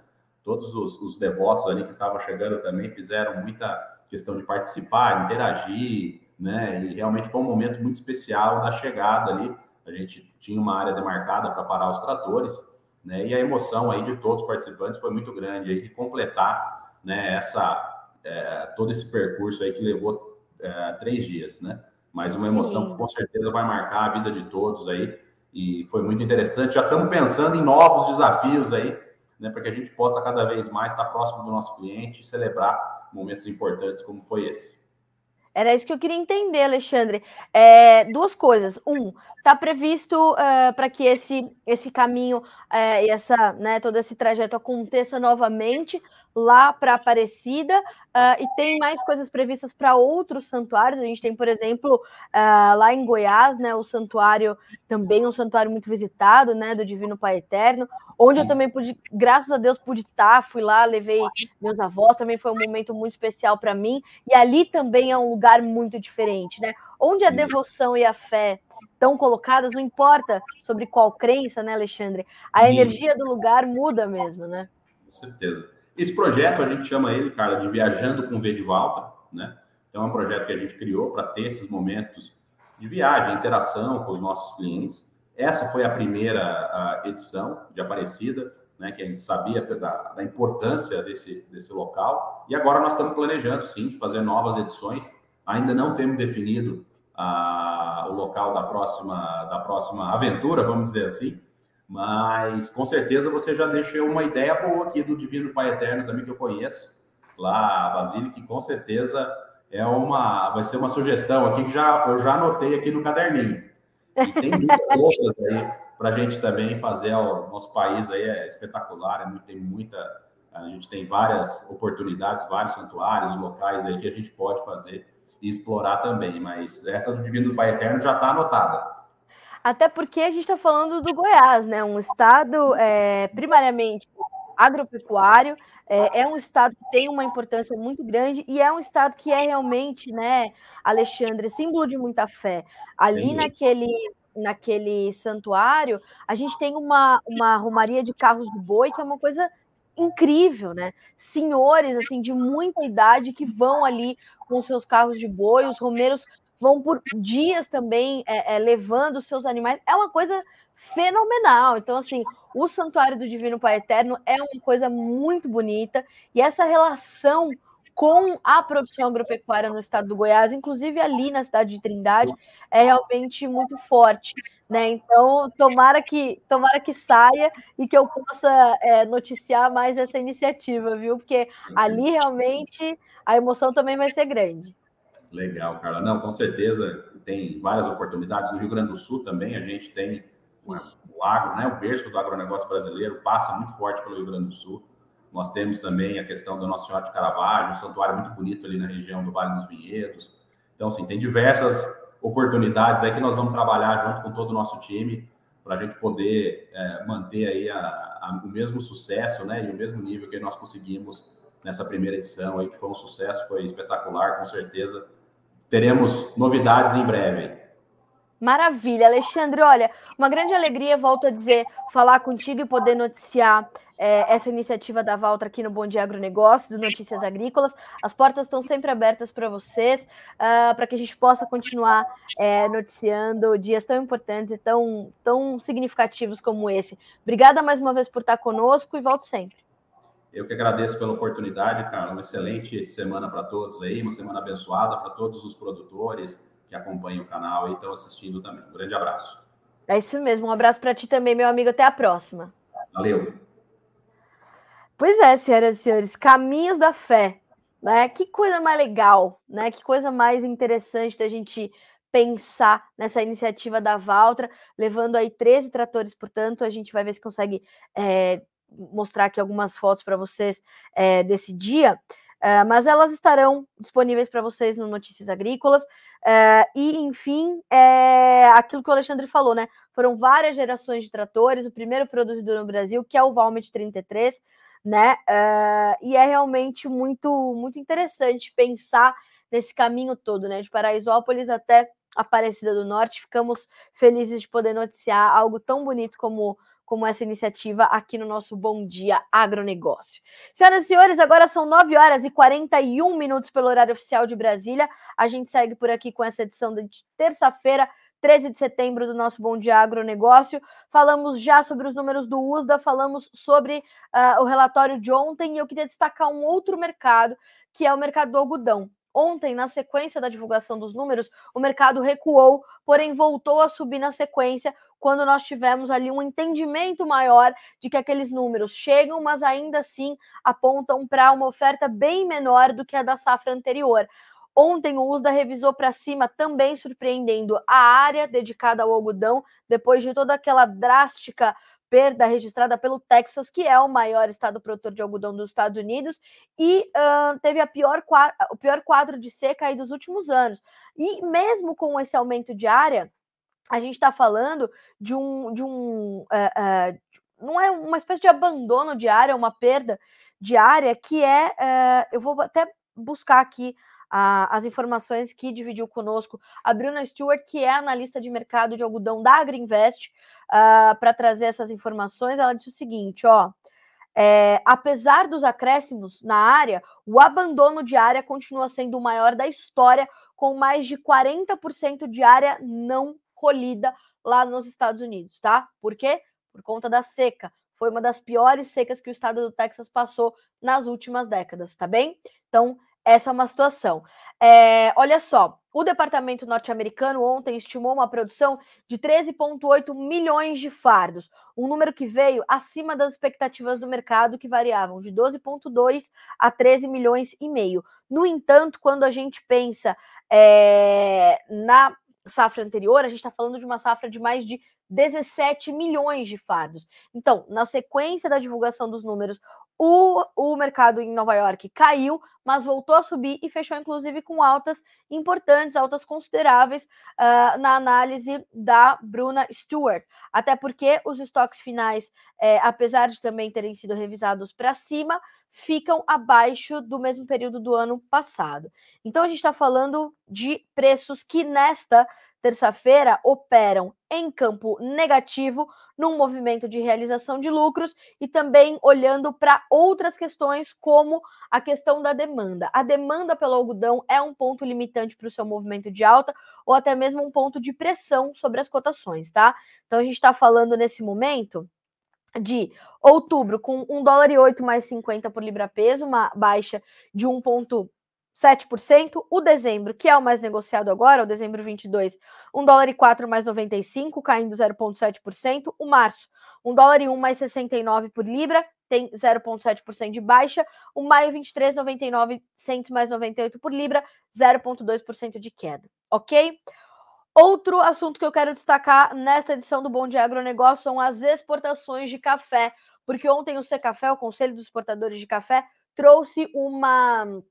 Speaker 2: todos os, os, devotos ali que estavam chegando também fizeram muita questão de participar, interagir, né? E realmente foi um momento muito especial da chegada ali. A gente tinha uma área demarcada para parar os tratores, né? E a emoção aí de todos os participantes foi muito grande aí de completar, né? Essa é, todo esse percurso aí que levou é, três dias, né? Mas uma emoção que com certeza vai marcar a vida de todos aí e foi muito interessante. Já estamos pensando em novos desafios aí né, para que a gente possa cada vez mais estar próximo do nosso cliente e celebrar momentos importantes como foi esse.
Speaker 1: Era isso que eu queria entender, Alexandre. É, duas coisas. Um, está previsto uh, para que esse, esse caminho uh, e essa, né, todo esse trajeto aconteça novamente lá para Aparecida uh, e tem mais coisas previstas para outros santuários. A gente tem, por exemplo, lá em Goiás, né, o santuário também um santuário muito visitado, né, do Divino Pai Eterno, onde eu também pude, graças a Deus, pude estar, fui lá, levei meus avós, também foi um momento muito especial para mim. E ali também é um lugar muito diferente, né, onde a devoção e a fé estão colocadas, não importa sobre qual crença, né, Alexandre? A Sim. energia do lugar muda mesmo, né?
Speaker 2: Com certeza. Esse projeto a gente chama ele, Carla, de Viajando com V de Volta, né? Então é um projeto que a gente criou para ter esses momentos de viagem, interação com os nossos clientes. Essa foi a primeira edição de Aparecida, né, que a gente sabia da, da, importância desse, desse local. E agora nós estamos planejando, sim, fazer novas edições. Ainda não temos definido a, o local da próxima, da próxima aventura, vamos dizer assim, mas com certeza você já deixou uma ideia boa aqui do Divino Pai Eterno também que eu conheço, lá a Basílica, que com certeza é uma, vai ser uma sugestão aqui que já, eu já anotei aqui no caderninho. E tem muitas outras aí para a gente também fazer. O nosso país aí é espetacular, é, tem muita, a gente tem várias oportunidades, vários santuários, locais aí que a gente pode fazer e explorar também. Mas essa do Divino do Pai Eterno já está anotada.
Speaker 1: Até porque a gente está falando do Goiás, né? Um estado é, primariamente agropecuário, é, é, um estado que tem uma importância muito grande e é um estado que é realmente, né, Alexandre, símbolo de muita fé. Ali Sim. naquele naquele santuário, a gente tem uma, uma romaria de carros do boi, que é uma coisa incrível, né? Senhores assim de muita idade que vão ali com seus carros de boi, os romeiros vão por dias também é, é, levando seus animais. É uma coisa fenomenal. Então, assim, o Santuário do Divino Pai Eterno é uma coisa muito bonita e essa relação com a produção agropecuária no estado do Goiás, inclusive ali na cidade de Trindade, é realmente muito forte. Né? Então, tomara que, tomara que saia e que eu possa é, noticiar mais essa iniciativa, viu? Porque ali realmente a emoção também vai ser grande.
Speaker 2: Legal, Carla. Não, com certeza tem várias oportunidades. No Rio Grande do Sul também a gente tem o agro, né? O berço do agronegócio brasileiro passa muito forte pelo Rio Grande do Sul. Nós temos também a questão da Nossa Senhora de Caravaggio, um santuário muito bonito ali na região do Vale dos Vinhedos. Então, assim, tem diversas oportunidades aí que nós vamos trabalhar junto com todo o nosso time para a gente poder é, manter aí a, a, o mesmo sucesso, né, e o mesmo nível que nós conseguimos nessa primeira edição aí, que foi um sucesso, foi espetacular, com certeza. Teremos novidades em breve.
Speaker 1: Maravilha, Alexandre. Olha, uma grande alegria, volto a dizer, falar contigo e poder noticiar é, essa iniciativa da Valtra aqui no Bom Dia Agronegócio, do Notícias Agrícolas. As portas estão sempre abertas para vocês, uh, para que a gente possa continuar é, noticiando dias tão importantes e tão, tão significativos como esse. Obrigada mais uma vez por estar conosco e volto sempre.
Speaker 2: Eu que agradeço pela oportunidade, cara. Uma excelente semana para todos aí, uma semana abençoada para todos os produtores que acompanham o canal e estão assistindo também. Um grande abraço.
Speaker 1: É isso mesmo. Um abraço para ti também, meu amigo. Até a próxima.
Speaker 2: Valeu.
Speaker 1: Pois é, senhoras e senhores, caminhos da fé. Né? Que coisa mais legal, né? Que coisa mais interessante da gente pensar nessa iniciativa da Valtra, levando aí 13 tratores, portanto, a gente vai ver se consegue é, mostrar aqui algumas fotos para vocês é, desse dia. Uh, mas elas estarão disponíveis para vocês no Notícias Agrícolas. Uh, e, enfim, é aquilo que o Alexandre falou, né? Foram várias gerações de tratores, o primeiro produzido no Brasil, que é o Valmet 33, né? Uh, e é realmente muito, muito interessante pensar nesse caminho todo, né? De Paraisópolis até Aparecida do Norte. Ficamos felizes de poder noticiar algo tão bonito como como essa iniciativa aqui no nosso Bom Dia Agronegócio. Senhoras e senhores, agora são 9 horas e 41 minutos pelo horário oficial de Brasília. A gente segue por aqui com essa edição de terça-feira, 13 de setembro do nosso Bom Dia Agronegócio. Falamos já sobre os números do USDA, falamos sobre uh, o relatório de ontem e eu queria destacar um outro mercado, que é o mercado do algodão. Ontem, na sequência da divulgação dos números, o mercado recuou, porém voltou a subir na sequência quando nós tivemos ali um entendimento maior de que aqueles números chegam, mas ainda assim apontam para uma oferta bem menor do que a da safra anterior. Ontem o USDA revisou para cima, também surpreendendo a área dedicada ao algodão, depois de toda aquela drástica perda registrada pelo Texas, que é o maior estado produtor de algodão dos Estados Unidos, e uh, teve a pior, o pior quadro de seca aí dos últimos anos. E mesmo com esse aumento de área, a gente está falando de um, de um uh, uh, não é uma espécie de abandono de área, uma perda de área que é, eu vou até buscar aqui as informações que dividiu conosco a Bruna Stewart, que é analista de mercado de algodão da Agriinvest, uh, para trazer essas informações. Ela disse o seguinte: ó. É, apesar dos acréscimos na área, o abandono de área continua sendo o maior da história, com mais de 40% de área não colhida lá nos Estados Unidos, tá? Por quê? Por conta da seca. Foi uma das piores secas que o estado do Texas passou nas últimas décadas, tá bem? Então, essa é uma situação. É, olha só, o departamento norte-americano ontem estimou uma produção de 13,8 milhões de fardos, um número que veio acima das expectativas do mercado, que variavam de 12,2 a 13 milhões e meio. No entanto, quando a gente pensa é, na safra anterior, a gente está falando de uma safra de mais de 17 milhões de fardos. Então, na sequência da divulgação dos números, o, o mercado em Nova York caiu, mas voltou a subir e fechou, inclusive, com altas importantes, altas consideráveis uh, na análise da Bruna Stewart. Até porque os estoques finais, é, apesar de também terem sido revisados para cima, ficam abaixo do mesmo período do ano passado. Então, a gente está falando de preços que nesta terça-feira operam em campo negativo, num movimento de realização de lucros e também olhando para outras questões, como a questão da demanda. A demanda pelo algodão é um ponto limitante para o seu movimento de alta ou até mesmo um ponto de pressão sobre as cotações, tá? Então a gente está falando nesse momento de outubro com 1 dólar e 8 mais 50 por libra peso, uma baixa de 1 7%. O dezembro, que é o mais negociado agora, o dezembro 22, 1 dólar e 4 mais 95, caindo 0,7%. O março, 1 dólar e 1 mais 69 por libra, tem 0,7% de baixa. O maio 23, 99 centos mais 98 por libra, 0,2% de queda, ok? Outro assunto que eu quero destacar nesta edição do Bom Dia Agronegócio são as exportações de café, porque ontem o Secafé, o Conselho dos Exportadores de Café, trouxe uma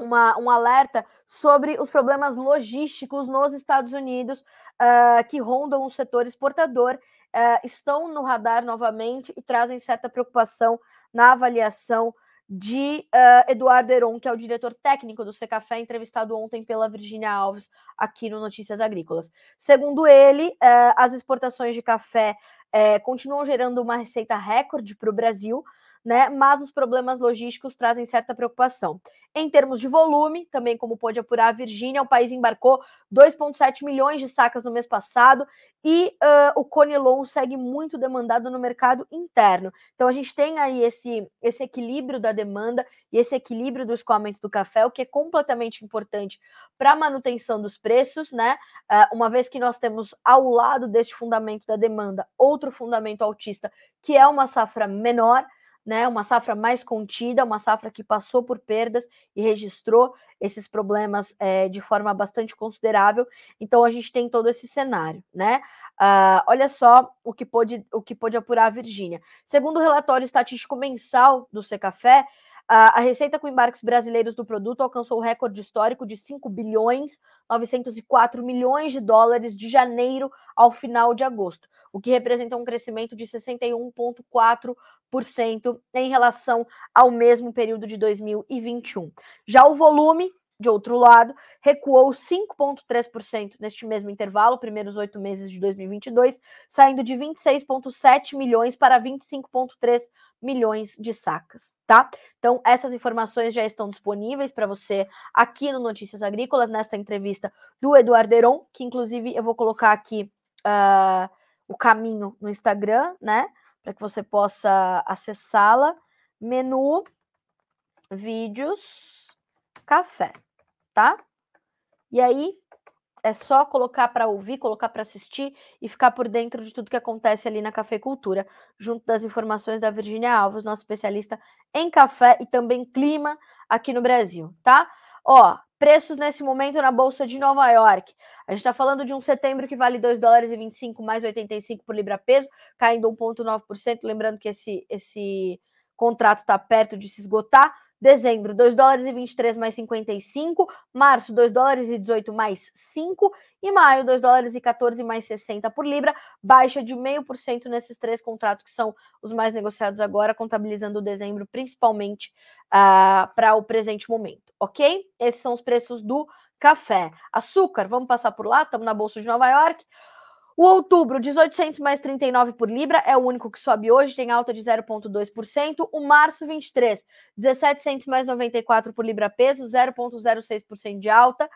Speaker 1: uma, um alerta sobre os problemas logísticos nos Estados Unidos uh, que rondam o setor exportador, uh, estão no radar novamente e trazem certa preocupação na avaliação de uh, Eduardo Heron, que é o diretor técnico do Secafé, entrevistado ontem pela Virginia Alves aqui no Notícias Agrícolas. Segundo ele, as exportações de café eh, continuam gerando uma receita recorde para o Brasil, né? Mas os problemas logísticos trazem certa preocupação. Em termos de volume, também como pôde apurar a Virgínia, o país embarcou 2,7 milhões de sacas no mês passado e uh, o Conilon segue muito demandado no mercado interno. Então a gente tem aí esse, esse equilíbrio da demanda e esse equilíbrio do escoamento do café, o que é completamente importante para a manutenção dos preços, né? Uh, uma vez que nós temos ao lado deste fundamento da demanda outro fundamento altista, que é uma safra menor né, uma safra mais contida, uma safra que passou por perdas e registrou esses problemas é, de forma bastante considerável. Então a gente tem todo esse cenário, né? Uh, olha só o que pôde o que pôde apurar a Virgínia. Segundo o relatório estatístico mensal do Secafé, a receita com embarques brasileiros do produto alcançou o recorde histórico de 5 bilhões 904 milhões de dólares de janeiro ao final de agosto, o que representa um crescimento de 61,4% em relação ao mesmo período de 2021. Já o volume de outro lado, recuou 5,3% neste mesmo intervalo, primeiros oito meses de 2022, saindo de 26,7 milhões para 25,3 milhões de sacas, tá? Então, essas informações já estão disponíveis para você aqui no Notícias Agrícolas, nesta entrevista do Eduardo Heron, que inclusive eu vou colocar aqui uh, o caminho no Instagram, né? Para que você possa acessá-la. Menu, vídeos, café tá? E aí é só colocar para ouvir, colocar para assistir e ficar por dentro de tudo que acontece ali na cafeicultura, junto das informações da Virginia Alves, nossa especialista em café e também clima aqui no Brasil, tá? Ó, preços nesse momento na Bolsa de Nova York. A gente está falando de um setembro que vale 2 dólares e 25 mais 85 por libra peso, caindo 1,9%. Lembrando que esse, esse contrato está perto de se esgotar. Dezembro, 2 dólares e 23 mais 55. Março, 2 dólares e 18 mais 5. E maio, 2 dólares e 14 mais 60 por libra. Baixa de 0,5% nesses três contratos que são os mais negociados agora, contabilizando dezembro principalmente uh, para o presente momento, ok? Esses são os preços do café. Açúcar, vamos passar por lá, estamos na Bolsa de Nova York. O outubro, 1800 mais 39 por libra, é o único que sobe hoje, tem alta de 0,2%. O março, 23, 1700 mais 94 por libra peso, 0,06% de alta,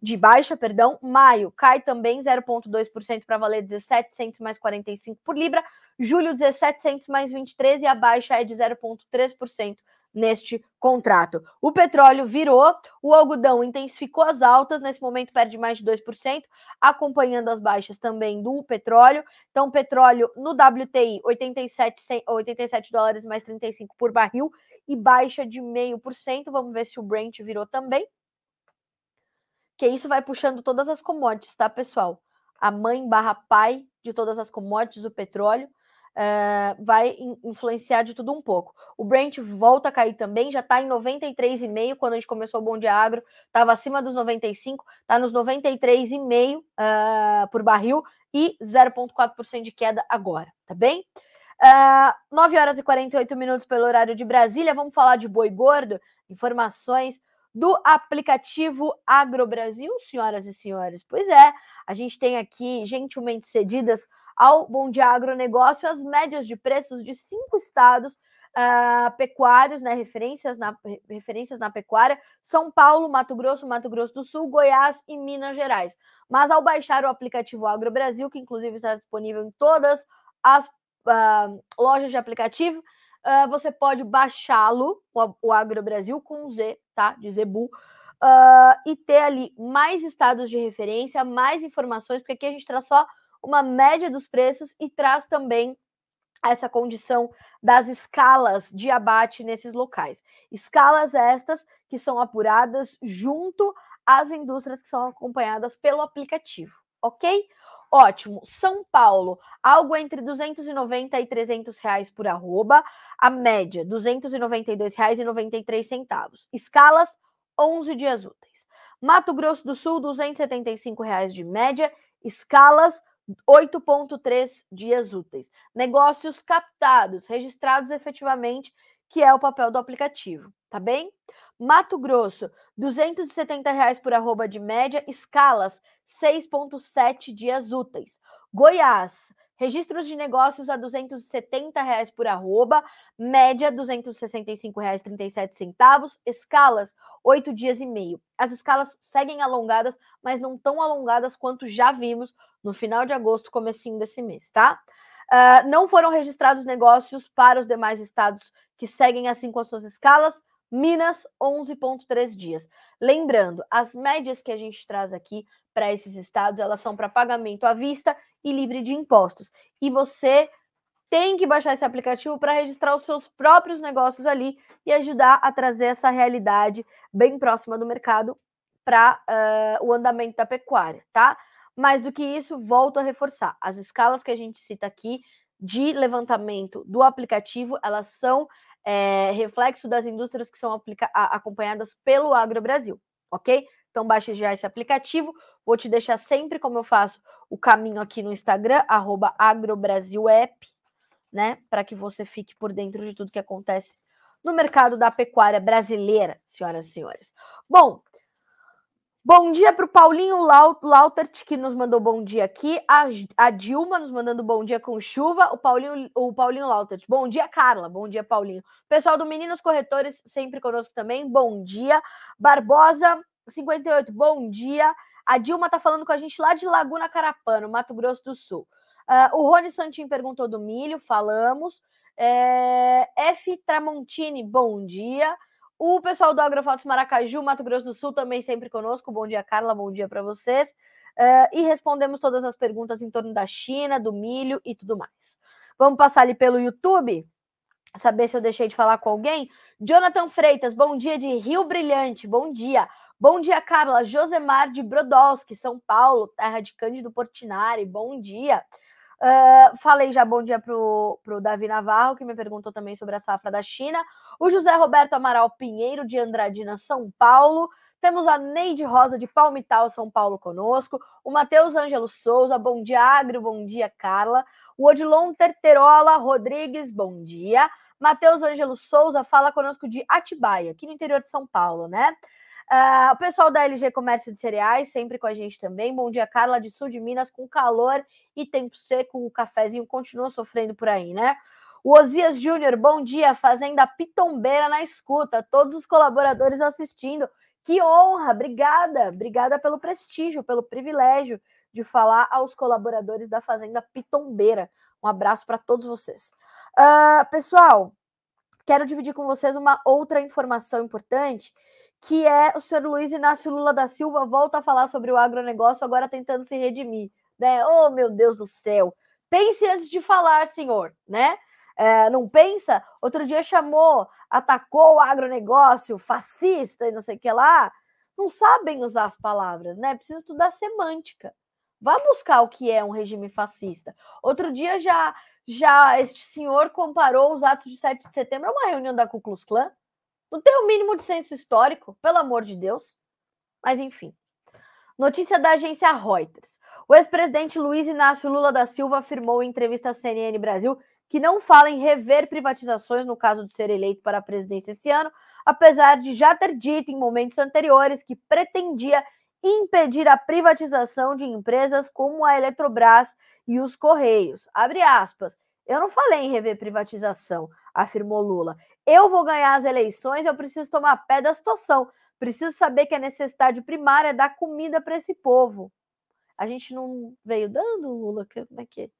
Speaker 1: de baixa, perdão. Maio cai também 0,2% para valer 1700 mais 45 por libra. Julho, 1700 mais 23 e a baixa é de 0,3% neste contrato. O petróleo virou, o algodão intensificou as altas, nesse momento perde mais de 2%, acompanhando as baixas também do petróleo. Então, petróleo no WTI, 87, 87 dólares mais 35 por barril e baixa de 0,5%. Vamos ver se o Brent virou também. Que isso vai puxando todas as commodities, tá, pessoal? A mãe barra pai de todas as commodities, o petróleo uh, vai influenciar de tudo um pouco. O Brent volta a cair também, já está em 93,5 quando a gente começou o Bom Dia Agro, estava acima dos 95, está nos 93,5 uh, ah, por barril e 0,4% de queda agora, tá bem? Uh, 9 horas e 48 minutos pelo horário de Brasília, vamos falar de boi gordo, informações do aplicativo Agrobrasil, senhoras e senhores. Pois é, a gente tem aqui gentilmente cedidas ao Bom Dia Agronegócio as médias de preços de cinco estados uh, pecuários, né, referências na, referências na pecuária, São Paulo, Mato Grosso, Mato Grosso do Sul, Goiás e Minas Gerais. Mas ao baixar o aplicativo Agrobrasil, que inclusive está disponível em todas as uh, lojas de aplicativo, uh, você pode baixá-lo, o, o Agrobrasil com Z, tá, de Zebu, e ter ali mais estados de referência, mais informações, porque aqui a gente traz só uma média dos preços e traz também essa condição das escalas de abate nesses locais. Escalas estas que são apuradas junto às indústrias que são acompanhadas pelo aplicativo, ok? Ótimo. São Paulo, algo entre 290 e 300 reais por arroba, a média, 292 reais e 93 centavos. Escalas, 11 dias úteis. Mato Grosso do Sul, 275 reais de média. Escalas, 8,3 dias úteis. Negócios captados, registrados efetivamente, que é o papel do aplicativo, tá bem? Mato Grosso, 270 reais por arroba de média, escalas 6,7 dias úteis. Goiás, Registros de negócios a 270 reais por arroba, média R$ 265,37, escalas 8 dias e meio. As escalas seguem alongadas, mas não tão alongadas quanto já vimos no final de agosto, comecinho desse mês, tá? Uh, não foram registrados negócios para os demais estados que seguem assim com as suas escalas. Minas, 11,3 dias. Lembrando, as médias que a gente traz aqui para esses estados, elas são para pagamento à vista e livre de impostos. E você tem que baixar esse aplicativo para registrar os seus próprios negócios ali e ajudar a trazer essa realidade bem próxima do mercado para uh, eh, o andamento da pecuária, tá? Mais do que isso, volto a reforçar: as escalas que a gente cita aqui de levantamento do aplicativo, elas são é, reflexo das indústrias que são acompanhadas pelo Agro Brasil, ok? Então baixe já esse aplicativo. Vou te deixar sempre, como eu faço, o caminho aqui no Instagram, agrobrasilapp, né? Para que você fique por dentro de tudo que acontece no mercado da pecuária brasileira, senhoras e senhores. Bom, bom dia para o Paulinho Lautert, que nos mandou bom dia aqui. A, a, Dilma nos mandando bom dia com chuva. O Paulinho, o Paulinho Lautert. Bom dia, Carla. Bom dia, Paulinho. Pessoal do Meninos Corretores, sempre conosco também. Bom dia. Barbosa 58, bom dia. A Dilma tá falando com a gente lá de Laguna Carapano, Mato Grosso do Sul. Uh, o Rony Santin perguntou do milho, falamos. É, F. Tramontini, bom dia. O pessoal do Agrofotos Maracaju, Mato Grosso do Sul, também sempre conosco. Bom dia, Carla, bom dia para vocês. Uh, e respondemos todas as perguntas em torno da China, do milho e tudo mais. Vamos passar ali pelo YouTube, saber se eu deixei de falar com alguém. Jonathan Freitas, bom dia de Rio Brilhante, bom dia. Bom dia, Carla. Josemar de Brodowski, São Paulo, terra de Cândido Portinari. Bom dia. Uh, falei já bom dia para o Davi Navarro, que me perguntou também sobre a safra da China. O José Roberto Amaral Pinheiro, de Andradina, São Paulo. Temos a Neide Rosa, de Palmital, São Paulo, conosco. O Matheus Ângelo Souza, bom dia, Agro, bom dia, Carla. O Odilon Terterola Rodrigues, bom dia. Matheus Ângelo Souza fala conosco de Atibaia, aqui no interior de São Paulo, né? Uh, o pessoal da LG Comércio de Cereais, sempre com a gente também. Bom dia, Carla, de Sul de Minas, com calor e tempo seco. O cafezinho continua sofrendo por aí, né? O Osias Júnior, bom dia, Fazenda Pitombeira na escuta. Todos os colaboradores assistindo. Que honra, obrigada, obrigada pelo prestígio, pelo privilégio de falar aos colaboradores da Fazenda Pitombeira. Um abraço para todos vocês. Uh, pessoal, quero dividir com vocês uma outra informação importante que é o senhor Luiz Inácio Lula da Silva volta a falar sobre o agronegócio, agora tentando se redimir. Né? Oh, meu Deus do céu! Pense antes de falar, senhor, né? É, não pensa? Outro dia chamou, atacou o agronegócio, fascista e não sei o que lá. Não sabem usar as palavras, né? Precisa estudar semântica. Vá buscar o que é um regime fascista. Outro dia já já este senhor comparou os atos de 7 de setembro a uma reunião da Ku Klux Klan. Não tem o mínimo de senso histórico, pelo amor de Deus. Mas enfim. Notícia da agência Reuters. O ex-presidente Luiz Inácio Lula da Silva afirmou em entrevista à CNN Brasil que não fala em rever privatizações no caso de ser eleito para a presidência esse ano, apesar de já ter dito em momentos anteriores que pretendia impedir a privatização de empresas como a Eletrobras e os Correios. Abre aspas. Eu não falei em rever privatização, afirmou Lula. Eu vou ganhar as eleições, eu preciso tomar pé da situação. Preciso saber que a necessidade primária é dar comida para esse povo. A gente não veio dando, Lula? Como é que é?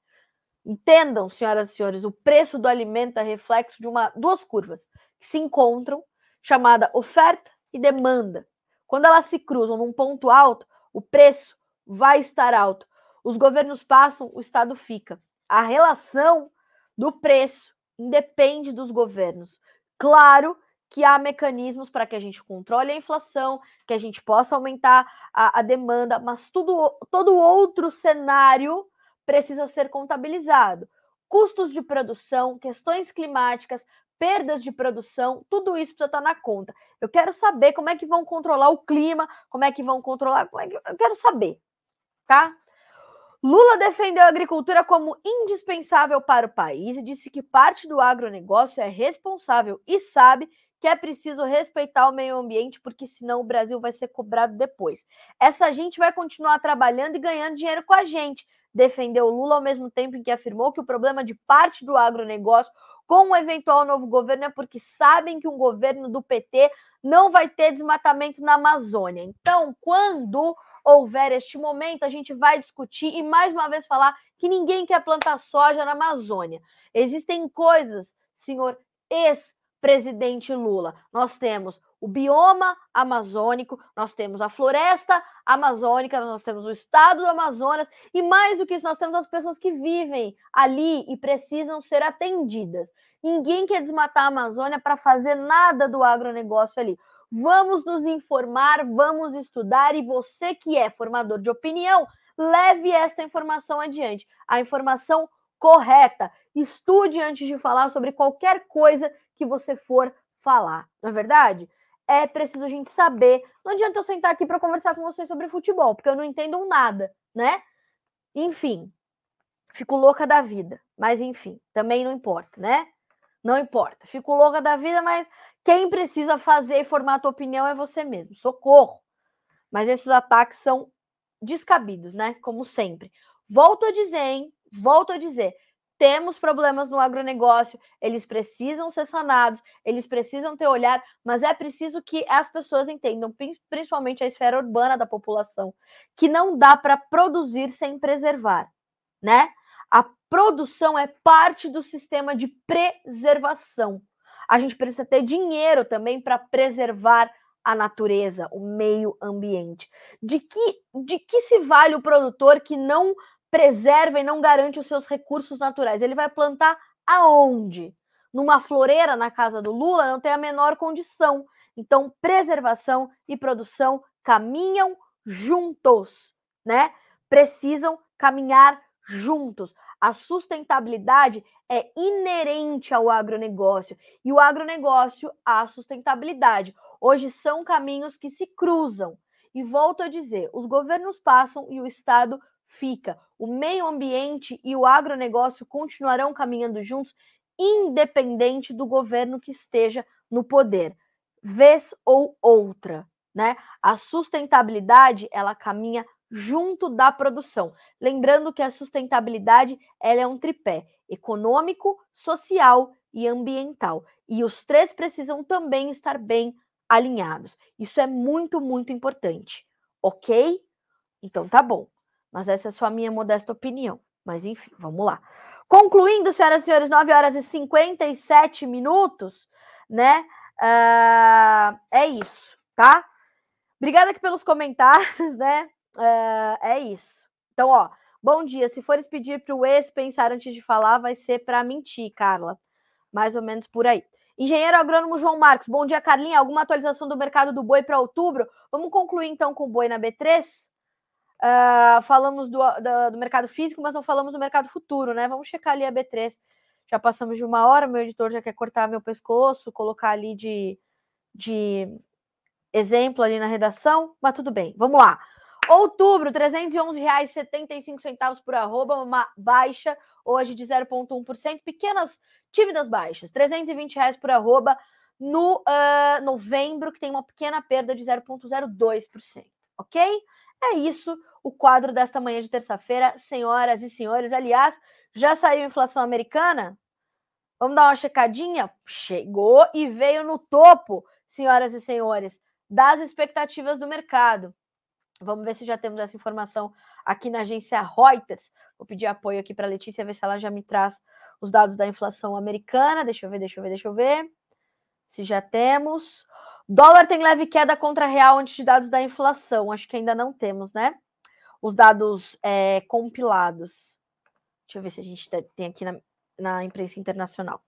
Speaker 1: Entendam, senhoras e senhores, o preço do alimento é reflexo de uma, duas curvas que se encontram, chamada oferta e demanda. Quando elas se cruzam num ponto alto, o preço vai estar alto. Os governos passam, o Estado fica a relação do preço independe dos governos. Claro que há mecanismos para que a gente controle a inflação, que a gente possa aumentar a, a demanda, mas tudo, todo outro cenário precisa ser contabilizado. Custos de produção, questões climáticas, perdas de produção, tudo isso precisa estar na conta. Eu quero saber como é que vão controlar o clima, como é que vão controlar, é que, eu quero saber, tá? Lula defendeu a agricultura como indispensável para o país e disse que parte do agronegócio é responsável e sabe que é preciso respeitar o meio ambiente, porque senão o Brasil vai ser cobrado depois. Essa gente vai continuar trabalhando e ganhando dinheiro com a gente, defendeu Lula ao mesmo tempo em que afirmou que o problema de parte do agronegócio com um eventual novo governo é porque sabem que um governo do PT não vai ter desmatamento na Amazônia. Então, quando houver este momento, a gente vai discutir e mais uma vez falar que ninguém quer plantar soja na Amazônia. Existem coisas, senhor ex-presidente Lula. Nós temos o bioma amazônico, nós temos a floresta amazônica, nós temos o estado do Amazonas e mais do que isso, nós temos as pessoas que vivem ali e precisam ser atendidas. Ninguém quer desmatar a Amazônia para fazer nada do agronegócio ali. Vamos nos informar, vamos estudar e você que é formador de opinião, leve esta informação adiante. A informação correta. Estude antes de falar sobre qualquer coisa que você for falar. Não é verdade? É preciso a gente saber. Não adianta eu sentar aqui para conversar com vocês sobre futebol, porque eu não entendo nada, né? Enfim, fico louca da vida. Mas enfim, também não importa, né? Não importa. Fico louca da vida, mas quem precisa fazer e formar a tua opinião é você mesmo. Socorro. Mas esses ataques são descabidos, né? Como sempre. Volto a dizer, hein? Volto a dizer. Temos problemas no agronegócio, eles precisam ser sanados, eles precisam ter olhar, mas é preciso que as pessoas entendam, principalmente a esfera urbana da população, que não dá para produzir sem preservar, né? A produção é parte do sistema de preservação a gente precisa ter dinheiro também para preservar a natureza, o meio ambiente. De que, de que se vale o produtor que não preserva e não garante os seus recursos naturais? Ele vai plantar aonde? Numa floreira na casa do Lula não tem a menor condição. Então, preservação e produção caminham juntos, né? Precisam caminhar juntos. A sustentabilidade é inerente ao agronegócio e o agronegócio à sustentabilidade. Hoje são caminhos que se cruzam. E volto a dizer, os governos passam e o Estado fica. O meio ambiente e o agronegócio continuarão caminhando juntos, independente do governo que esteja no poder, vez ou outra, né? A sustentabilidade, ela caminha junto da produção. Lembrando que a sustentabilidade, ela é um tripé: econômico, social e ambiental. E os três precisam também estar bem alinhados. Isso é muito, muito importante. OK? Então tá bom. Mas essa é só a minha modesta opinião. Mas enfim, vamos lá. Concluindo, senhoras e senhores, 9 horas e 57 minutos, né? Uh, é isso, tá? Obrigada aqui pelos comentários, né? Uh, é isso. Então, ó, bom dia. Se fores pedir para o ex pensar antes de falar, vai ser para mentir, Carla. Mais ou menos por aí. Engenheiro agrônomo João Marcos, bom dia, Carlinha. Alguma atualização do mercado do boi para outubro? Vamos concluir então com o boi na B3? Uh, falamos do, do, do, mercado físico, mas não falamos do mercado futuro, né? Vamos checar ali a B3. Já passamos de uma hora, meu editor já quer cortar meu pescoço, colocar ali de, de exemplo ali na redação, mas tudo bem, vamos lá. Outubro, R$ 311,75 por arroba, uma baixa hoje de 0,1%, pequenas, tímidas baixas, 320 reais por arroba no uh, novembro, que tem uma pequena perda de 0,02%, ok? É isso o quadro desta manhã de terça-feira, senhoras e senhores. Aliás, já saiu a inflação americana? Vamos dar uma checadinha? Chegou e veio no topo, senhoras e senhores, das expectativas do mercado. Vamos ver se já temos essa informação aqui na agência Reuters. Vou pedir apoio aqui para a Letícia, ver se ela já me traz os dados da inflação americana. Deixa eu ver, deixa eu ver, deixa eu ver. Se já temos. Dólar tem leve queda contra real antes de dados da inflação. Acho que ainda não temos, né? Os dados é, compilados. Deixa eu ver se a gente tem aqui na, na imprensa internacional.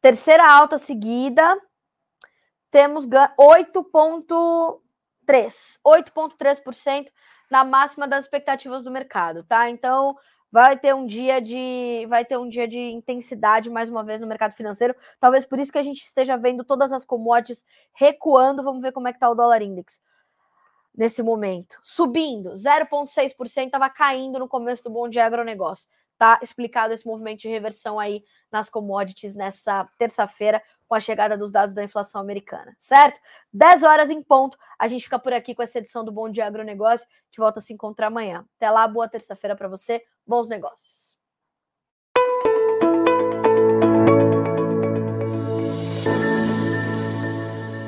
Speaker 1: Terceira alta seguida. Temos 8,3%. 8,3% na máxima das expectativas do mercado, tá? Então, vai ter um dia de vai ter um dia de intensidade mais uma vez no mercado financeiro. Talvez por isso que a gente esteja vendo todas as commodities recuando. Vamos ver como é que tá o dólar index nesse momento. Subindo 0.6%, estava caindo no começo do bom dia agronegócio. Tá explicado esse movimento de reversão aí nas commodities nessa terça-feira com a chegada dos dados da inflação americana, certo? 10 horas em ponto. A gente fica por aqui com essa edição do Bom Dia Agronegócio. A gente volta a se encontrar amanhã. Até lá, boa terça-feira para você. Bons negócios.